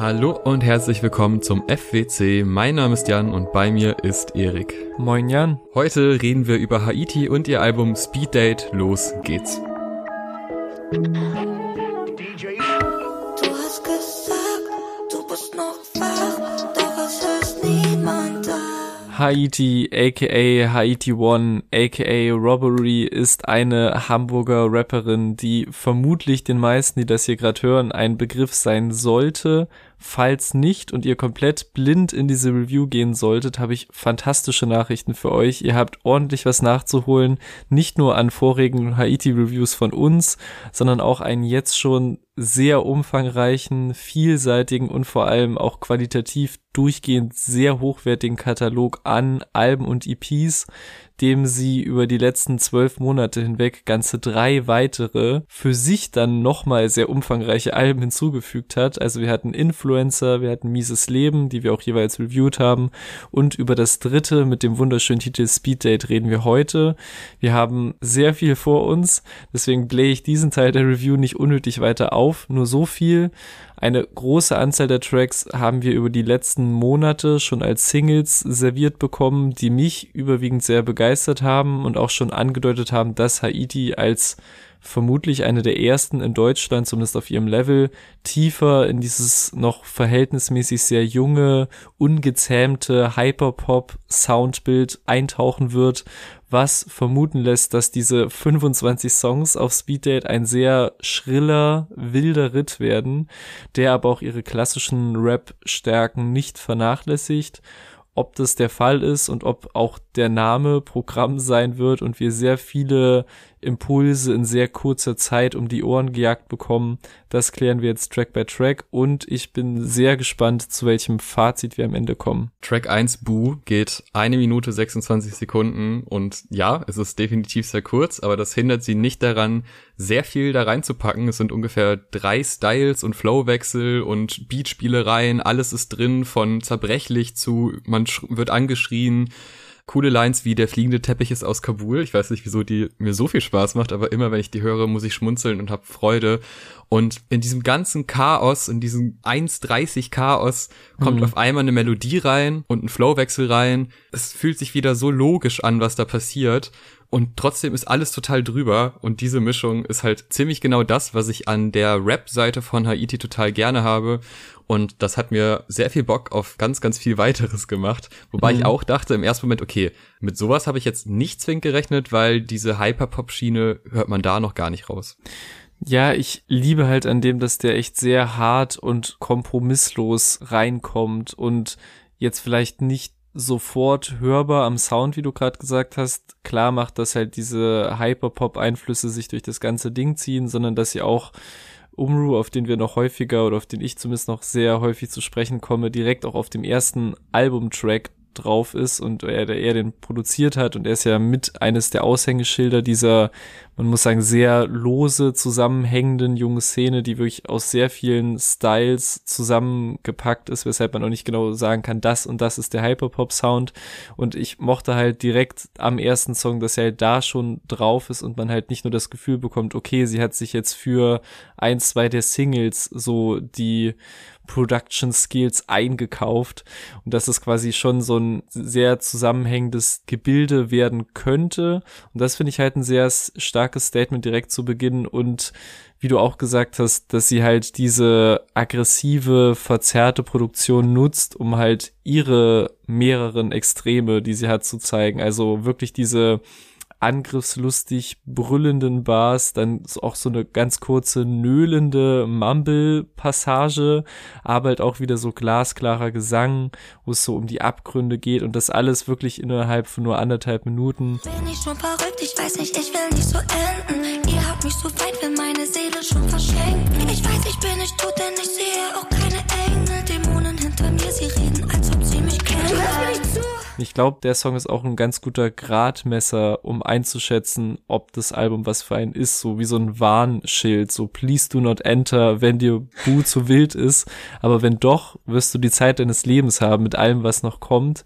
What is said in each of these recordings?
Hallo und herzlich willkommen zum FWC. Mein Name ist Jan und bei mir ist Erik. Moin Jan. Heute reden wir über Haiti und ihr Album Speed Date. Los geht's. Haiti, aka Haiti One, aka Robbery, ist eine Hamburger Rapperin, die vermutlich den meisten, die das hier gerade hören, ein Begriff sein sollte. Falls nicht und ihr komplett blind in diese Review gehen solltet, habe ich fantastische Nachrichten für euch. Ihr habt ordentlich was nachzuholen, nicht nur an vorigen Haiti-Reviews von uns, sondern auch einen jetzt schon sehr umfangreichen, vielseitigen und vor allem auch qualitativ durchgehend sehr hochwertigen Katalog an Alben und EPs, dem sie über die letzten zwölf Monate hinweg ganze drei weitere für sich dann nochmal sehr umfangreiche Alben hinzugefügt hat. Also wir hatten Influencer, wir hatten Mieses Leben, die wir auch jeweils reviewed haben und über das dritte mit dem wunderschönen Titel Speed Date reden wir heute. Wir haben sehr viel vor uns, deswegen blähe ich diesen Teil der Review nicht unnötig weiter auf, nur so viel. Eine große Anzahl der Tracks haben wir über die letzten Monate schon als Singles serviert bekommen, die mich überwiegend sehr begeistert haben und auch schon angedeutet haben, dass Haiti als vermutlich eine der ersten in Deutschland, zumindest auf ihrem Level, tiefer in dieses noch verhältnismäßig sehr junge, ungezähmte Hyperpop-Soundbild eintauchen wird, was vermuten lässt, dass diese 25 Songs auf Speeddate ein sehr schriller, wilder Ritt werden, der aber auch ihre klassischen Rap-Stärken nicht vernachlässigt. Ob das der Fall ist und ob auch der Name Programm sein wird und wir sehr viele Impulse in sehr kurzer Zeit um die Ohren gejagt bekommen. Das klären wir jetzt Track by Track und ich bin sehr gespannt, zu welchem Fazit wir am Ende kommen. Track 1 Boo geht eine Minute 26 Sekunden und ja, es ist definitiv sehr kurz, aber das hindert sie nicht daran, sehr viel da reinzupacken. Es sind ungefähr drei Styles und Flowwechsel und Beatspielereien. Alles ist drin von zerbrechlich zu man wird angeschrien coole Lines wie der fliegende Teppich ist aus Kabul. Ich weiß nicht, wieso die mir so viel Spaß macht, aber immer wenn ich die höre, muss ich schmunzeln und habe Freude. Und in diesem ganzen Chaos, in diesem 1,30 Chaos, kommt mhm. auf einmal eine Melodie rein und ein Flowwechsel rein. Es fühlt sich wieder so logisch an, was da passiert. Und trotzdem ist alles total drüber. Und diese Mischung ist halt ziemlich genau das, was ich an der Rap-Seite von Haiti total gerne habe. Und das hat mir sehr viel Bock auf ganz, ganz viel weiteres gemacht. Wobei mhm. ich auch dachte im ersten Moment, okay, mit sowas habe ich jetzt nicht zwingend gerechnet, weil diese Hyperpop-Schiene hört man da noch gar nicht raus. Ja, ich liebe halt an dem, dass der echt sehr hart und kompromisslos reinkommt und jetzt vielleicht nicht sofort hörbar am Sound, wie du gerade gesagt hast, klar macht, dass halt diese Hyperpop-Einflüsse sich durch das ganze Ding ziehen, sondern dass sie auch Umru, auf den wir noch häufiger oder auf den ich zumindest noch sehr häufig zu sprechen komme, direkt auch auf dem ersten Albumtrack drauf ist und er, er den produziert hat und er ist ja mit eines der Aushängeschilder dieser, man muss sagen, sehr lose zusammenhängenden jungen Szene, die wirklich aus sehr vielen Styles zusammengepackt ist, weshalb man auch nicht genau sagen kann, das und das ist der Hyperpop-Sound. Und ich mochte halt direkt am ersten Song, dass er halt da schon drauf ist und man halt nicht nur das Gefühl bekommt, okay, sie hat sich jetzt für ein, zwei der Singles so die Production Skills eingekauft und dass es quasi schon so ein sehr zusammenhängendes Gebilde werden könnte. Und das finde ich halt ein sehr starkes Statement direkt zu Beginn und wie du auch gesagt hast, dass sie halt diese aggressive, verzerrte Produktion nutzt, um halt ihre mehreren Extreme, die sie hat, zu zeigen. Also wirklich diese angriffslustig brüllenden Bars, dann auch so eine ganz kurze nöhlende Mumble-Passage, aber halt auch wieder so glasklarer Gesang, wo es so um die Abgründe geht und das alles wirklich innerhalb von nur anderthalb Minuten. Bin ich schon verrückt, ich weiß nicht, ich will nicht so enden. Ihr habt mich so weit, will meine Seele schon verschenken. Ich weiß, ich bin nicht tot, denn ich sehe auch keine Engel, Dämonen hinter mir, sie reden, als ob sie mich kennen. Ich glaube, der Song ist auch ein ganz guter Gradmesser, um einzuschätzen, ob das Album was für einen ist, so wie so ein Warnschild, so please do not enter, wenn dir Boo zu wild ist, aber wenn doch, wirst du die Zeit deines Lebens haben mit allem, was noch kommt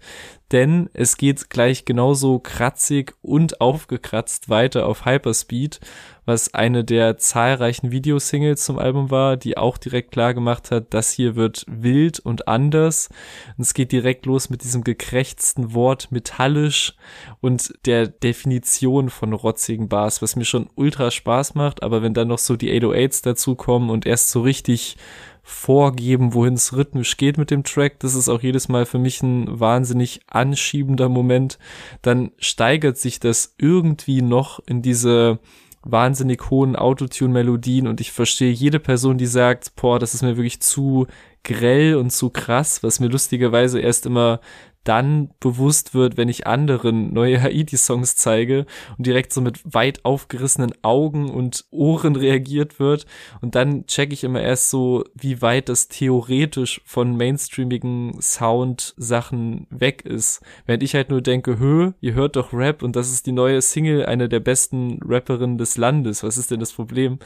denn es geht gleich genauso kratzig und aufgekratzt weiter auf Hyperspeed, was eine der zahlreichen Videosingles zum Album war, die auch direkt klar gemacht hat, das hier wird wild und anders. Und es geht direkt los mit diesem gekrächzten Wort metallisch und der Definition von rotzigen Bars, was mir schon ultra Spaß macht, aber wenn dann noch so die 808s dazukommen und erst so richtig vorgeben, wohin es rhythmisch geht mit dem Track. Das ist auch jedes Mal für mich ein wahnsinnig anschiebender Moment. Dann steigert sich das irgendwie noch in diese wahnsinnig hohen Autotune-Melodien und ich verstehe jede Person, die sagt, boah, das ist mir wirklich zu grell und zu krass, was mir lustigerweise erst immer dann bewusst wird, wenn ich anderen neue Haiti-Songs zeige und direkt so mit weit aufgerissenen Augen und Ohren reagiert wird. Und dann checke ich immer erst so, wie weit das theoretisch von mainstreamigen Sound-Sachen weg ist. Während ich halt nur denke, hö, ihr hört doch Rap und das ist die neue Single einer der besten Rapperinnen des Landes. Was ist denn das Problem?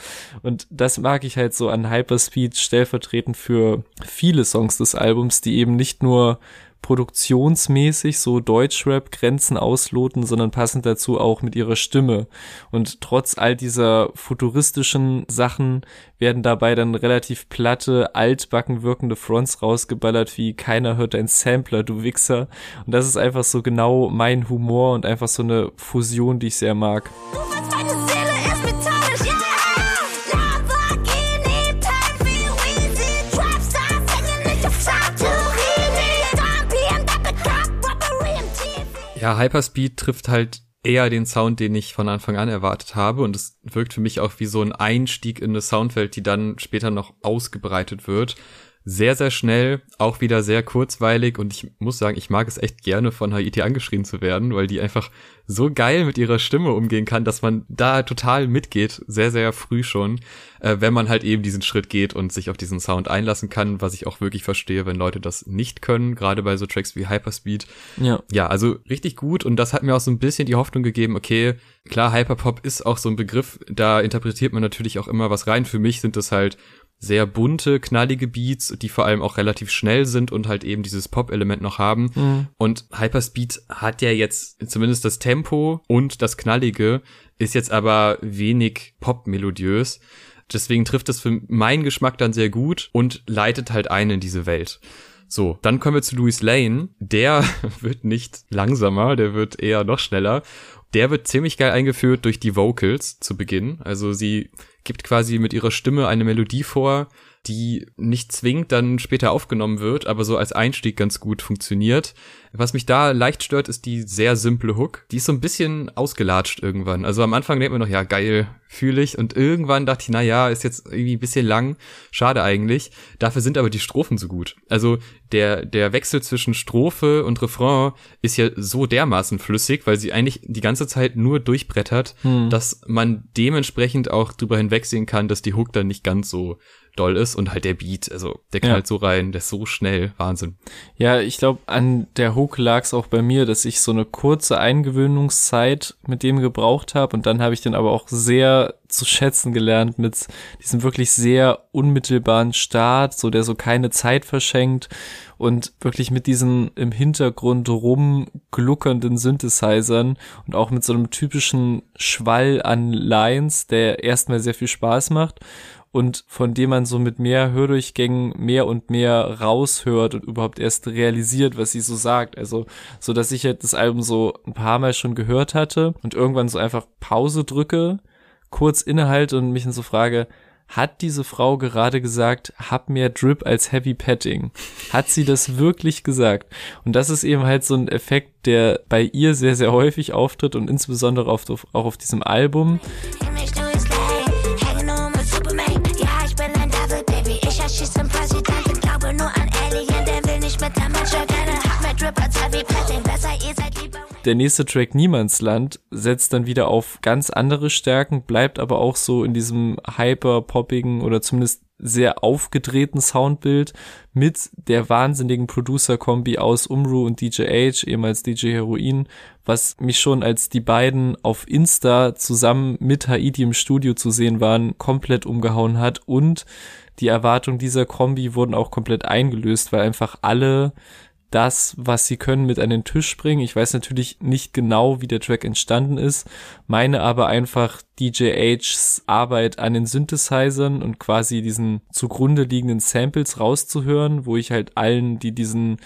Und das mag ich halt so an Hyperspeed stellvertretend für viele Songs des Albums, die eben nicht nur produktionsmäßig so Deutschrap-Grenzen ausloten, sondern passend dazu auch mit ihrer Stimme. Und trotz all dieser futuristischen Sachen werden dabei dann relativ platte, altbacken wirkende Fronts rausgeballert, wie keiner hört ein Sampler, du Wichser. Und das ist einfach so genau mein Humor und einfach so eine Fusion, die ich sehr mag. Ja, Hyperspeed trifft halt eher den Sound, den ich von Anfang an erwartet habe. Und es wirkt für mich auch wie so ein Einstieg in eine Soundwelt, die dann später noch ausgebreitet wird sehr, sehr schnell, auch wieder sehr kurzweilig und ich muss sagen, ich mag es echt gerne von Haiti angeschrien zu werden, weil die einfach so geil mit ihrer Stimme umgehen kann, dass man da total mitgeht, sehr, sehr früh schon, äh, wenn man halt eben diesen Schritt geht und sich auf diesen Sound einlassen kann, was ich auch wirklich verstehe, wenn Leute das nicht können, gerade bei so Tracks wie Hyperspeed. Ja. Ja, also richtig gut und das hat mir auch so ein bisschen die Hoffnung gegeben, okay, klar, Hyperpop ist auch so ein Begriff, da interpretiert man natürlich auch immer was rein. Für mich sind das halt sehr bunte, knallige Beats, die vor allem auch relativ schnell sind und halt eben dieses Pop-Element noch haben. Mhm. Und Hyperspeed hat ja jetzt zumindest das Tempo und das Knallige, ist jetzt aber wenig Pop-melodiös. Deswegen trifft es für meinen Geschmack dann sehr gut und leitet halt ein in diese Welt. So, dann kommen wir zu Louis Lane. Der wird nicht langsamer, der wird eher noch schneller. Der wird ziemlich geil eingeführt durch die Vocals zu Beginn. Also sie gibt quasi mit ihrer Stimme eine Melodie vor, die nicht zwingend dann später aufgenommen wird, aber so als Einstieg ganz gut funktioniert. Was mich da leicht stört, ist die sehr simple Hook. Die ist so ein bisschen ausgelatscht irgendwann. Also am Anfang denkt man noch, ja, geil, fühle ich. Und irgendwann dachte ich, na ja, ist jetzt irgendwie ein bisschen lang. Schade eigentlich. Dafür sind aber die Strophen so gut. Also der, der Wechsel zwischen Strophe und Refrain ist ja so dermaßen flüssig, weil sie eigentlich die ganze Zeit nur durchbrettert, hm. dass man dementsprechend auch drüber hinwegsehen kann, dass die Hook dann nicht ganz so doll ist und halt der Beat, also der knallt ja. so rein, der ist so schnell, Wahnsinn. Ja, ich glaube, an der Hook lag es auch bei mir, dass ich so eine kurze Eingewöhnungszeit mit dem gebraucht habe und dann habe ich den aber auch sehr zu schätzen gelernt mit diesem wirklich sehr unmittelbaren Start, so der so keine Zeit verschenkt und wirklich mit diesen im Hintergrund rumgluckernden Synthesizern und auch mit so einem typischen Schwall an Lines, der erstmal sehr viel Spaß macht und von dem man so mit mehr Hördurchgängen mehr und mehr raushört und überhaupt erst realisiert, was sie so sagt. Also, so dass ich halt das Album so ein paar Mal schon gehört hatte und irgendwann so einfach Pause drücke, kurz innehalte und mich dann so frage, hat diese Frau gerade gesagt, hab mehr Drip als Heavy Petting? Hat sie das wirklich gesagt? Und das ist eben halt so ein Effekt, der bei ihr sehr, sehr häufig auftritt und insbesondere auf, auch auf diesem Album. Der nächste Track Niemandsland setzt dann wieder auf ganz andere Stärken, bleibt aber auch so in diesem hyper-poppigen oder zumindest sehr aufgedrehten Soundbild mit der wahnsinnigen Producer-Kombi aus Umru und DJ H, ehemals DJ Heroin, was mich schon als die beiden auf Insta zusammen mit Haiti im Studio zu sehen waren, komplett umgehauen hat. Und die Erwartungen dieser Kombi wurden auch komplett eingelöst, weil einfach alle das, was sie können, mit an den Tisch bringen. Ich weiß natürlich nicht genau, wie der Track entstanden ist, meine aber einfach DJ Hs Arbeit an den Synthesizern und quasi diesen zugrunde liegenden Samples rauszuhören, wo ich halt allen, die diesen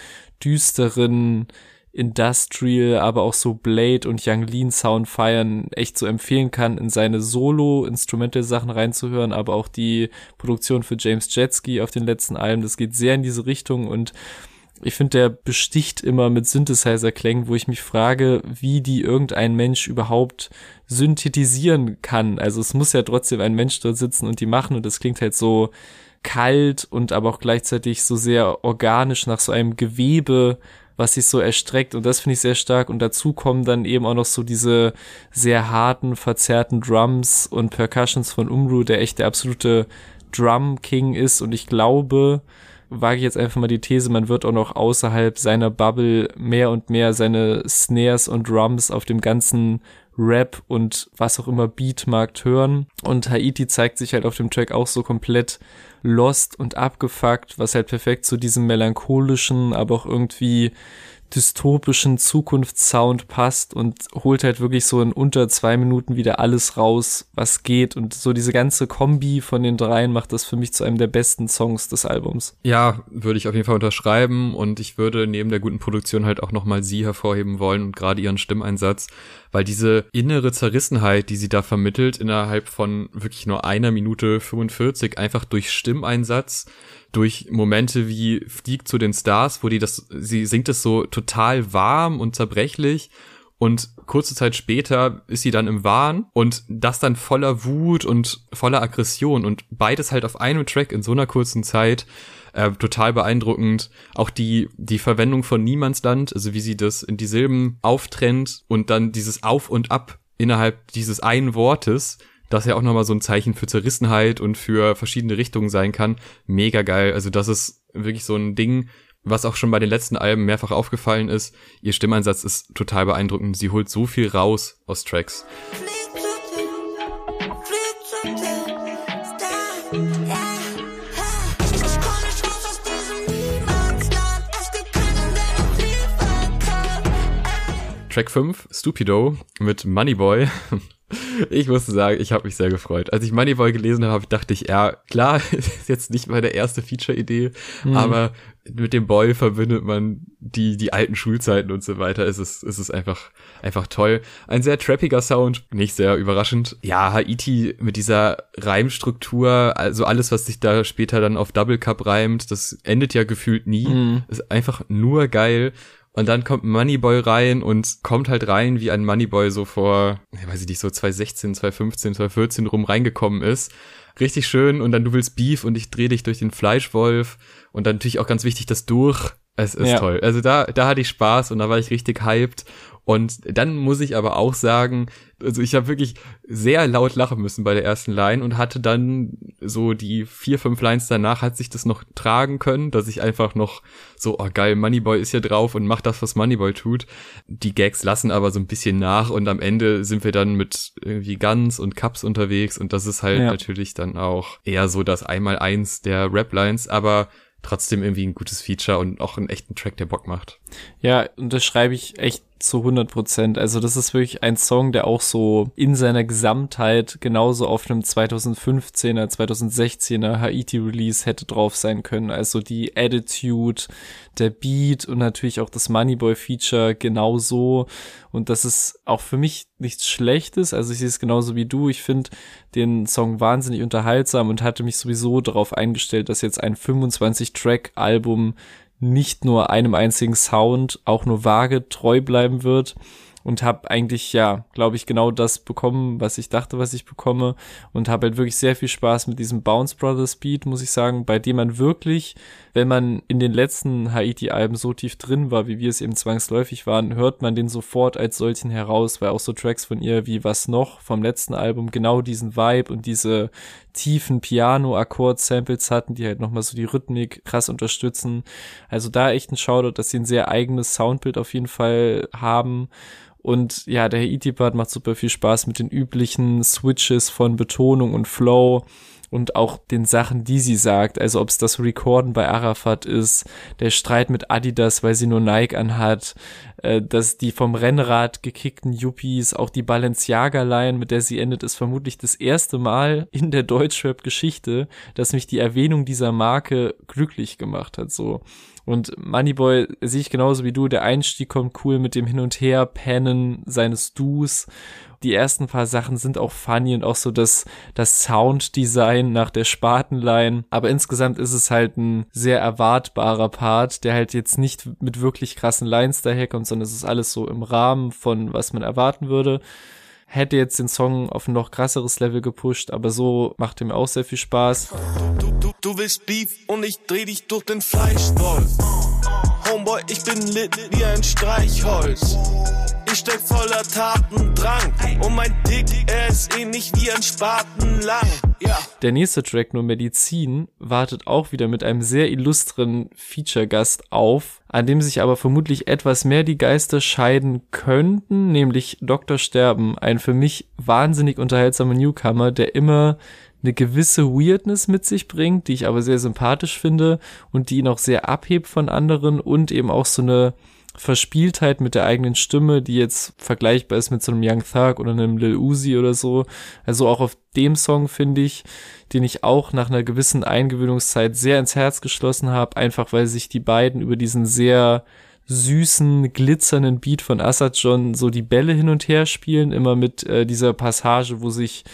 düsteren Industrial, aber auch so Blade und Young Lean Sound feiern, echt so empfehlen kann, in seine Solo-Instrumental-Sachen reinzuhören, aber auch die Produktion für James Jetski auf den letzten Alben, das geht sehr in diese Richtung und ich finde, der besticht immer mit Synthesizer-Klängen, wo ich mich frage, wie die irgendein Mensch überhaupt synthetisieren kann. Also es muss ja trotzdem ein Mensch dort sitzen und die machen und das klingt halt so kalt und aber auch gleichzeitig so sehr organisch nach so einem Gewebe, was sich so erstreckt. Und das finde ich sehr stark. Und dazu kommen dann eben auch noch so diese sehr harten, verzerrten Drums und Percussions von Umru, der echt der absolute Drum King ist. Und ich glaube, wage ich jetzt einfach mal die These, man wird auch noch außerhalb seiner Bubble mehr und mehr seine Snares und Drums auf dem ganzen Rap und was auch immer Beatmarkt hören. Und Haiti zeigt sich halt auf dem Track auch so komplett lost und abgefuckt, was halt perfekt zu diesem melancholischen, aber auch irgendwie dystopischen Zukunftssound passt und holt halt wirklich so in unter zwei Minuten wieder alles raus, was geht. Und so diese ganze Kombi von den dreien macht das für mich zu einem der besten Songs des Albums. Ja, würde ich auf jeden Fall unterschreiben und ich würde neben der guten Produktion halt auch nochmal sie hervorheben wollen und gerade ihren Stimmeinsatz, weil diese innere Zerrissenheit, die sie da vermittelt, innerhalb von wirklich nur einer Minute 45 einfach durch Stimmeinsatz durch Momente wie Flieg zu den Stars, wo die das, sie singt es so total warm und zerbrechlich und kurze Zeit später ist sie dann im Wahn und das dann voller Wut und voller Aggression und beides halt auf einem Track in so einer kurzen Zeit. Äh, total beeindruckend. Auch die, die Verwendung von Niemandsland, also wie sie das in die Silben auftrennt und dann dieses Auf und Ab innerhalb dieses einen Wortes, das ja auch nochmal so ein Zeichen für Zerrissenheit und für verschiedene Richtungen sein kann. Mega geil. Also das ist wirklich so ein Ding, was auch schon bei den letzten Alben mehrfach aufgefallen ist. Ihr Stimmeinsatz ist total beeindruckend. Sie holt so viel raus aus Tracks. Track 5, Stupido mit Moneyboy. Ich musste sagen, ich habe mich sehr gefreut. Als ich Moneyboy gelesen habe, dachte ich, ja, klar, ist jetzt nicht meine erste Feature-Idee, mhm. aber mit dem Boy verbindet man die, die alten Schulzeiten und so weiter. Es ist, es ist einfach, einfach toll. Ein sehr trappiger Sound, nicht sehr überraschend. Ja, Haiti mit dieser Reimstruktur, also alles, was sich da später dann auf Double Cup reimt, das endet ja gefühlt nie. Mhm. Ist einfach nur geil. Und dann kommt Moneyboy rein und kommt halt rein, wie ein Moneyboy so vor, ich weiß ich nicht, so 2016, 2015, 2014 rum reingekommen ist. Richtig schön. Und dann du willst Beef und ich dreh dich durch den Fleischwolf. Und dann natürlich auch ganz wichtig das Durch. Es ist ja. toll. Also da, da hatte ich Spaß und da war ich richtig hyped. Und dann muss ich aber auch sagen, also ich habe wirklich sehr laut lachen müssen bei der ersten Line und hatte dann so die vier, fünf Lines danach hat sich das noch tragen können, dass ich einfach noch so, oh geil, Moneyboy ist hier drauf und macht das, was Moneyboy tut. Die Gags lassen aber so ein bisschen nach und am Ende sind wir dann mit irgendwie Guns und Cups unterwegs und das ist halt ja. natürlich dann auch eher so das Einmal-Eins der Rap-Lines, aber trotzdem irgendwie ein gutes Feature und auch einen echten Track, der Bock macht. Ja, und das schreibe ich echt zu 100 Prozent. Also das ist wirklich ein Song, der auch so in seiner Gesamtheit genauso auf einem 2015er, 2016er Haiti-Release hätte drauf sein können. Also die Attitude, der Beat und natürlich auch das Moneyboy-Feature genauso. Und das ist auch für mich nichts Schlechtes. Also ich sehe es genauso wie du. Ich finde den Song wahnsinnig unterhaltsam und hatte mich sowieso darauf eingestellt, dass jetzt ein 25-Track-Album nicht nur einem einzigen Sound auch nur vage treu bleiben wird und habe eigentlich ja, glaube ich, genau das bekommen, was ich dachte, was ich bekomme und habe halt wirklich sehr viel Spaß mit diesem Bounce Brothers Beat, muss ich sagen, bei dem man wirklich, wenn man in den letzten Haiti-Alben so tief drin war, wie wir es eben zwangsläufig waren, hört man den sofort als solchen heraus, weil auch so Tracks von ihr wie Was noch vom letzten Album genau diesen Vibe und diese tiefen Piano-Akkord-Samples hatten, die halt nochmal so die Rhythmik krass unterstützen. Also da echt ein Shoutout, dass sie ein sehr eigenes Soundbild auf jeden Fall haben und ja, der Haiti-Part macht super viel Spaß mit den üblichen Switches von Betonung und Flow. und auch den Sachen, die sie sagt. Also ob es das Recorden bei Arafat ist, der Streit mit Adidas, weil sie nur Nike anhat, äh, dass die vom Rennrad gekickten Yuppies, auch die Balenciaga-Line, mit der sie endet, ist vermutlich das erste Mal in der Deutschrap-Geschichte, dass mich die Erwähnung dieser Marke glücklich gemacht hat, so. Und Moneyboy sehe ich genauso wie du. Der Einstieg kommt cool mit dem Hin und Her pennen seines Dus. Die ersten paar Sachen sind auch funny und auch so das, das Sounddesign nach der Spatenline. Aber insgesamt ist es halt ein sehr erwartbarer Part, der halt jetzt nicht mit wirklich krassen Lines daherkommt, sondern es ist alles so im Rahmen von was man erwarten würde hätte jetzt den Song auf ein noch krasseres Level gepusht, aber so macht mir auch sehr viel Spaß. Du, du, willst Beef und ich dreh dich durch den Fleischwolf. Homeboy, ich bin lit wie ein Streichholz. Ich steck voller Tatendrang und mein Dick, er ist ähnlich wie ein Spaten lang. Ja. Der nächste Track, nur Medizin, wartet auch wieder mit einem sehr illustren Feature-Gast auf, an dem sich aber vermutlich etwas mehr die Geister scheiden könnten, nämlich Dr. Sterben, ein für mich wahnsinnig unterhaltsamer Newcomer, der immer eine gewisse Weirdness mit sich bringt, die ich aber sehr sympathisch finde und die ihn auch sehr abhebt von anderen und eben auch so eine Verspieltheit mit der eigenen Stimme, die jetzt vergleichbar ist mit so einem Young Thug oder einem Lil Uzi oder so. Also auch auf dem Song finde ich, den ich auch nach einer gewissen Eingewöhnungszeit sehr ins Herz geschlossen habe, einfach weil sich die beiden über diesen sehr süßen, glitzernden Beat von Assad John so die Bälle hin und her spielen, immer mit äh, dieser Passage, wo sich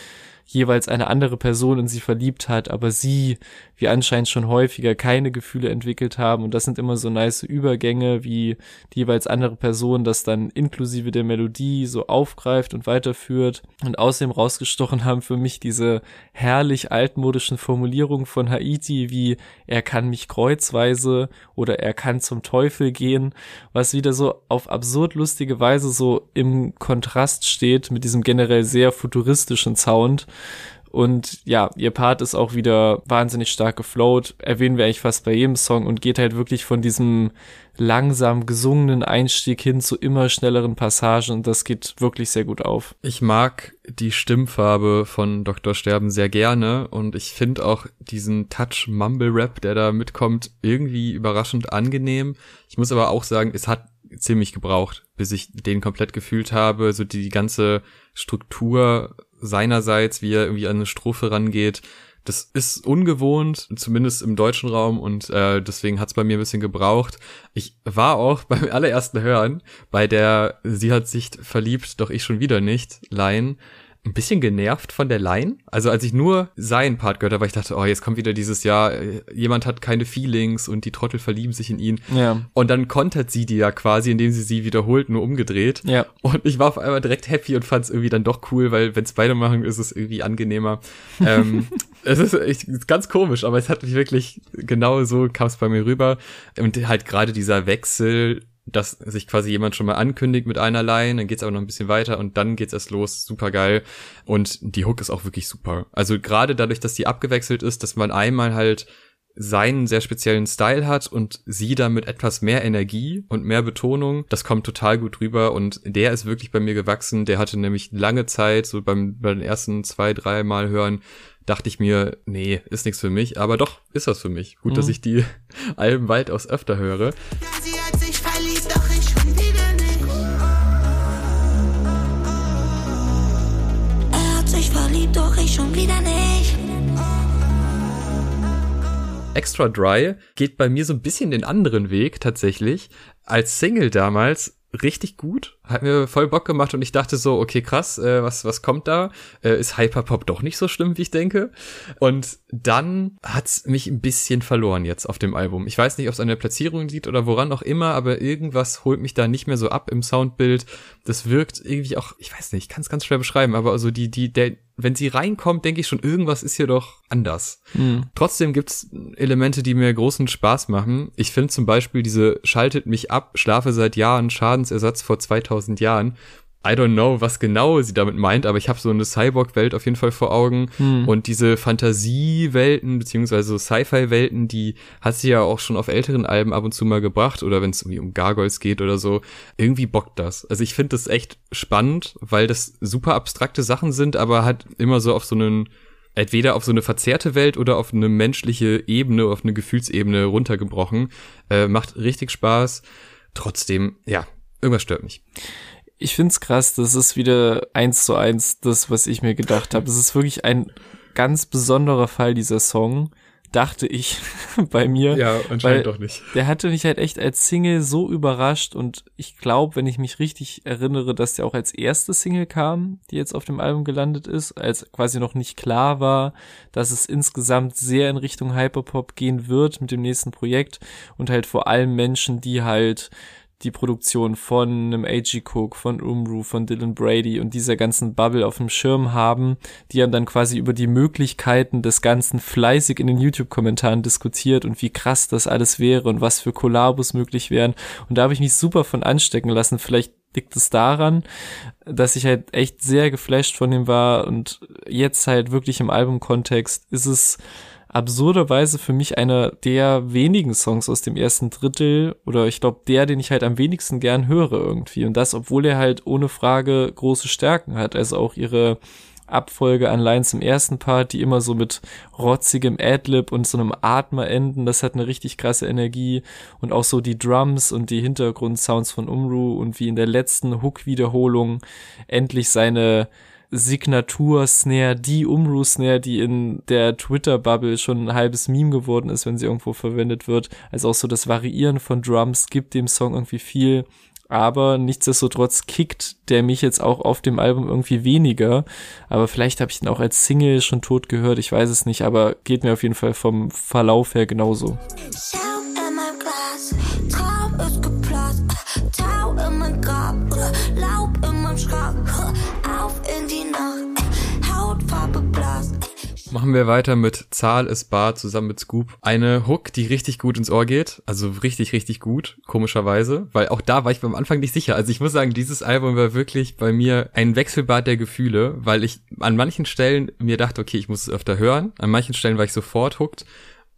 jeweils eine andere Person in sie verliebt hat, aber sie, wie anscheinend schon häufiger, keine Gefühle entwickelt haben. Und das sind immer so nice Übergänge, wie die jeweils andere Person das dann inklusive der Melodie so aufgreift und weiterführt. Und außerdem rausgestochen haben für mich diese herrlich altmodischen Formulierungen von Haiti, wie er kann mich kreuzweise oder er kann zum Teufel gehen, was wieder so auf absurd lustige Weise so im Kontrast steht mit diesem generell sehr futuristischen Sound. Und ja, ihr Part ist auch wieder wahnsinnig stark geflowt. Erwähnen wir eigentlich fast bei jedem Song und geht halt wirklich von diesem langsam gesungenen Einstieg hin zu immer schnelleren Passagen und das geht wirklich sehr gut auf. Ich mag die Stimmfarbe von Dr. Sterben sehr gerne und ich finde auch diesen Touch Mumble Rap, der da mitkommt, irgendwie überraschend angenehm. Ich muss aber auch sagen, es hat ziemlich gebraucht, bis ich den komplett gefühlt habe, so die, die ganze Struktur seinerseits, wie er irgendwie an eine Strophe rangeht. Das ist ungewohnt, zumindest im deutschen Raum und äh, deswegen hat's bei mir ein bisschen gebraucht. Ich war auch beim allerersten Hören bei der Sie hat sich verliebt, doch ich schon wieder nicht, Line ein bisschen genervt von der Line. Also als ich nur seinen Part gehört habe, ich dachte, oh, jetzt kommt wieder dieses Jahr, jemand hat keine Feelings und die Trottel verlieben sich in ihn. Ja. Und dann kontert sie die ja quasi, indem sie sie wiederholt, nur umgedreht. Ja. Und ich war auf einmal direkt happy und fand es irgendwie dann doch cool, weil wenn es beide machen, ist es irgendwie angenehmer. ähm, es ist echt ganz komisch, aber es hat mich wirklich genau so kam es bei mir rüber. Und halt gerade dieser Wechsel dass sich quasi jemand schon mal ankündigt mit einer Line, dann geht's aber noch ein bisschen weiter und dann geht's erst los, super geil. Und die Hook ist auch wirklich super. Also gerade dadurch, dass die abgewechselt ist, dass man einmal halt seinen sehr speziellen Style hat und sie dann mit etwas mehr Energie und mehr Betonung, das kommt total gut rüber und der ist wirklich bei mir gewachsen. Der hatte nämlich lange Zeit, so beim, bei den ersten zwei, drei Mal hören, dachte ich mir, nee, ist nichts für mich, aber doch ist das für mich. Gut, mhm. dass ich die Alben weitaus öfter höre. Ja, wieder nicht. Extra Dry geht bei mir so ein bisschen den anderen Weg tatsächlich. Als Single damals richtig gut, hat mir voll Bock gemacht und ich dachte so, okay, krass, äh, was, was kommt da? Äh, ist Hyperpop doch nicht so schlimm, wie ich denke? Und dann hat's mich ein bisschen verloren jetzt auf dem Album. Ich weiß nicht, ob es an der Platzierung liegt oder woran auch immer, aber irgendwas holt mich da nicht mehr so ab im Soundbild. Das wirkt irgendwie auch, ich weiß nicht, ich kann es ganz schwer beschreiben, aber also die, die, der, wenn sie reinkommt, denke ich schon, irgendwas ist hier doch anders. Mhm. Trotzdem gibt's Elemente, die mir großen Spaß machen. Ich finde zum Beispiel diese Schaltet mich ab, schlafe seit Jahren, Schadensersatz vor 2000 Jahren. I don't know, was genau sie damit meint, aber ich habe so eine Cyborg-Welt auf jeden Fall vor Augen. Hm. Und diese Fantasiewelten, beziehungsweise Sci-Fi-Welten, die hat sie ja auch schon auf älteren Alben ab und zu mal gebracht, oder wenn es irgendwie um Gargoyles geht oder so. Irgendwie bockt das. Also ich finde das echt spannend, weil das super abstrakte Sachen sind, aber halt immer so auf so einen entweder auf so eine verzerrte Welt oder auf eine menschliche Ebene, auf eine Gefühlsebene runtergebrochen. Äh, macht richtig Spaß. Trotzdem, ja, irgendwas stört mich. Ich find's krass, das ist wieder eins zu eins das, was ich mir gedacht habe. Es ist wirklich ein ganz besonderer Fall, dieser Song dachte ich bei mir. Ja, anscheinend doch nicht. Der hatte mich halt echt als Single so überrascht und ich glaube, wenn ich mich richtig erinnere, dass der auch als erste Single kam, die jetzt auf dem Album gelandet ist, als quasi noch nicht klar war, dass es insgesamt sehr in Richtung Hyperpop gehen wird mit dem nächsten Projekt und halt vor allem Menschen, die halt die Produktion von einem A.G. Cook, von Umru, von Dylan Brady und dieser ganzen Bubble auf dem Schirm haben, die haben dann quasi über die Möglichkeiten des Ganzen fleißig in den YouTube-Kommentaren diskutiert und wie krass das alles wäre und was für Kollabos möglich wären. Und da habe ich mich super von anstecken lassen. Vielleicht liegt es daran, dass ich halt echt sehr geflasht von ihm war und jetzt halt wirklich im Albumkontext ist es absurderweise für mich einer der wenigen Songs aus dem ersten Drittel oder ich glaube der, den ich halt am wenigsten gern höre irgendwie. Und das, obwohl er halt ohne Frage große Stärken hat. Also auch ihre Abfolge an Lines im ersten Part, die immer so mit rotzigem Adlib und so einem Atmer enden, das hat eine richtig krasse Energie und auch so die Drums und die Hintergrundsounds von Umru und wie in der letzten Hook-Wiederholung endlich seine Signatur-Snare, die Umru-Snare, die in der Twitter-Bubble schon ein halbes Meme geworden ist, wenn sie irgendwo verwendet wird. Also auch so das Variieren von Drums gibt dem Song irgendwie viel. Aber nichtsdestotrotz kickt der mich jetzt auch auf dem Album irgendwie weniger. Aber vielleicht habe ich ihn auch als Single schon tot gehört, ich weiß es nicht, aber geht mir auf jeden Fall vom Verlauf her genauso. Machen wir weiter mit Zahl ist Bar zusammen mit Scoop. Eine Hook, die richtig gut ins Ohr geht. Also richtig, richtig gut, komischerweise. Weil auch da war ich beim Anfang nicht sicher. Also ich muss sagen, dieses Album war wirklich bei mir ein Wechselbad der Gefühle, weil ich an manchen Stellen mir dachte, okay, ich muss es öfter hören. An manchen Stellen war ich sofort hooked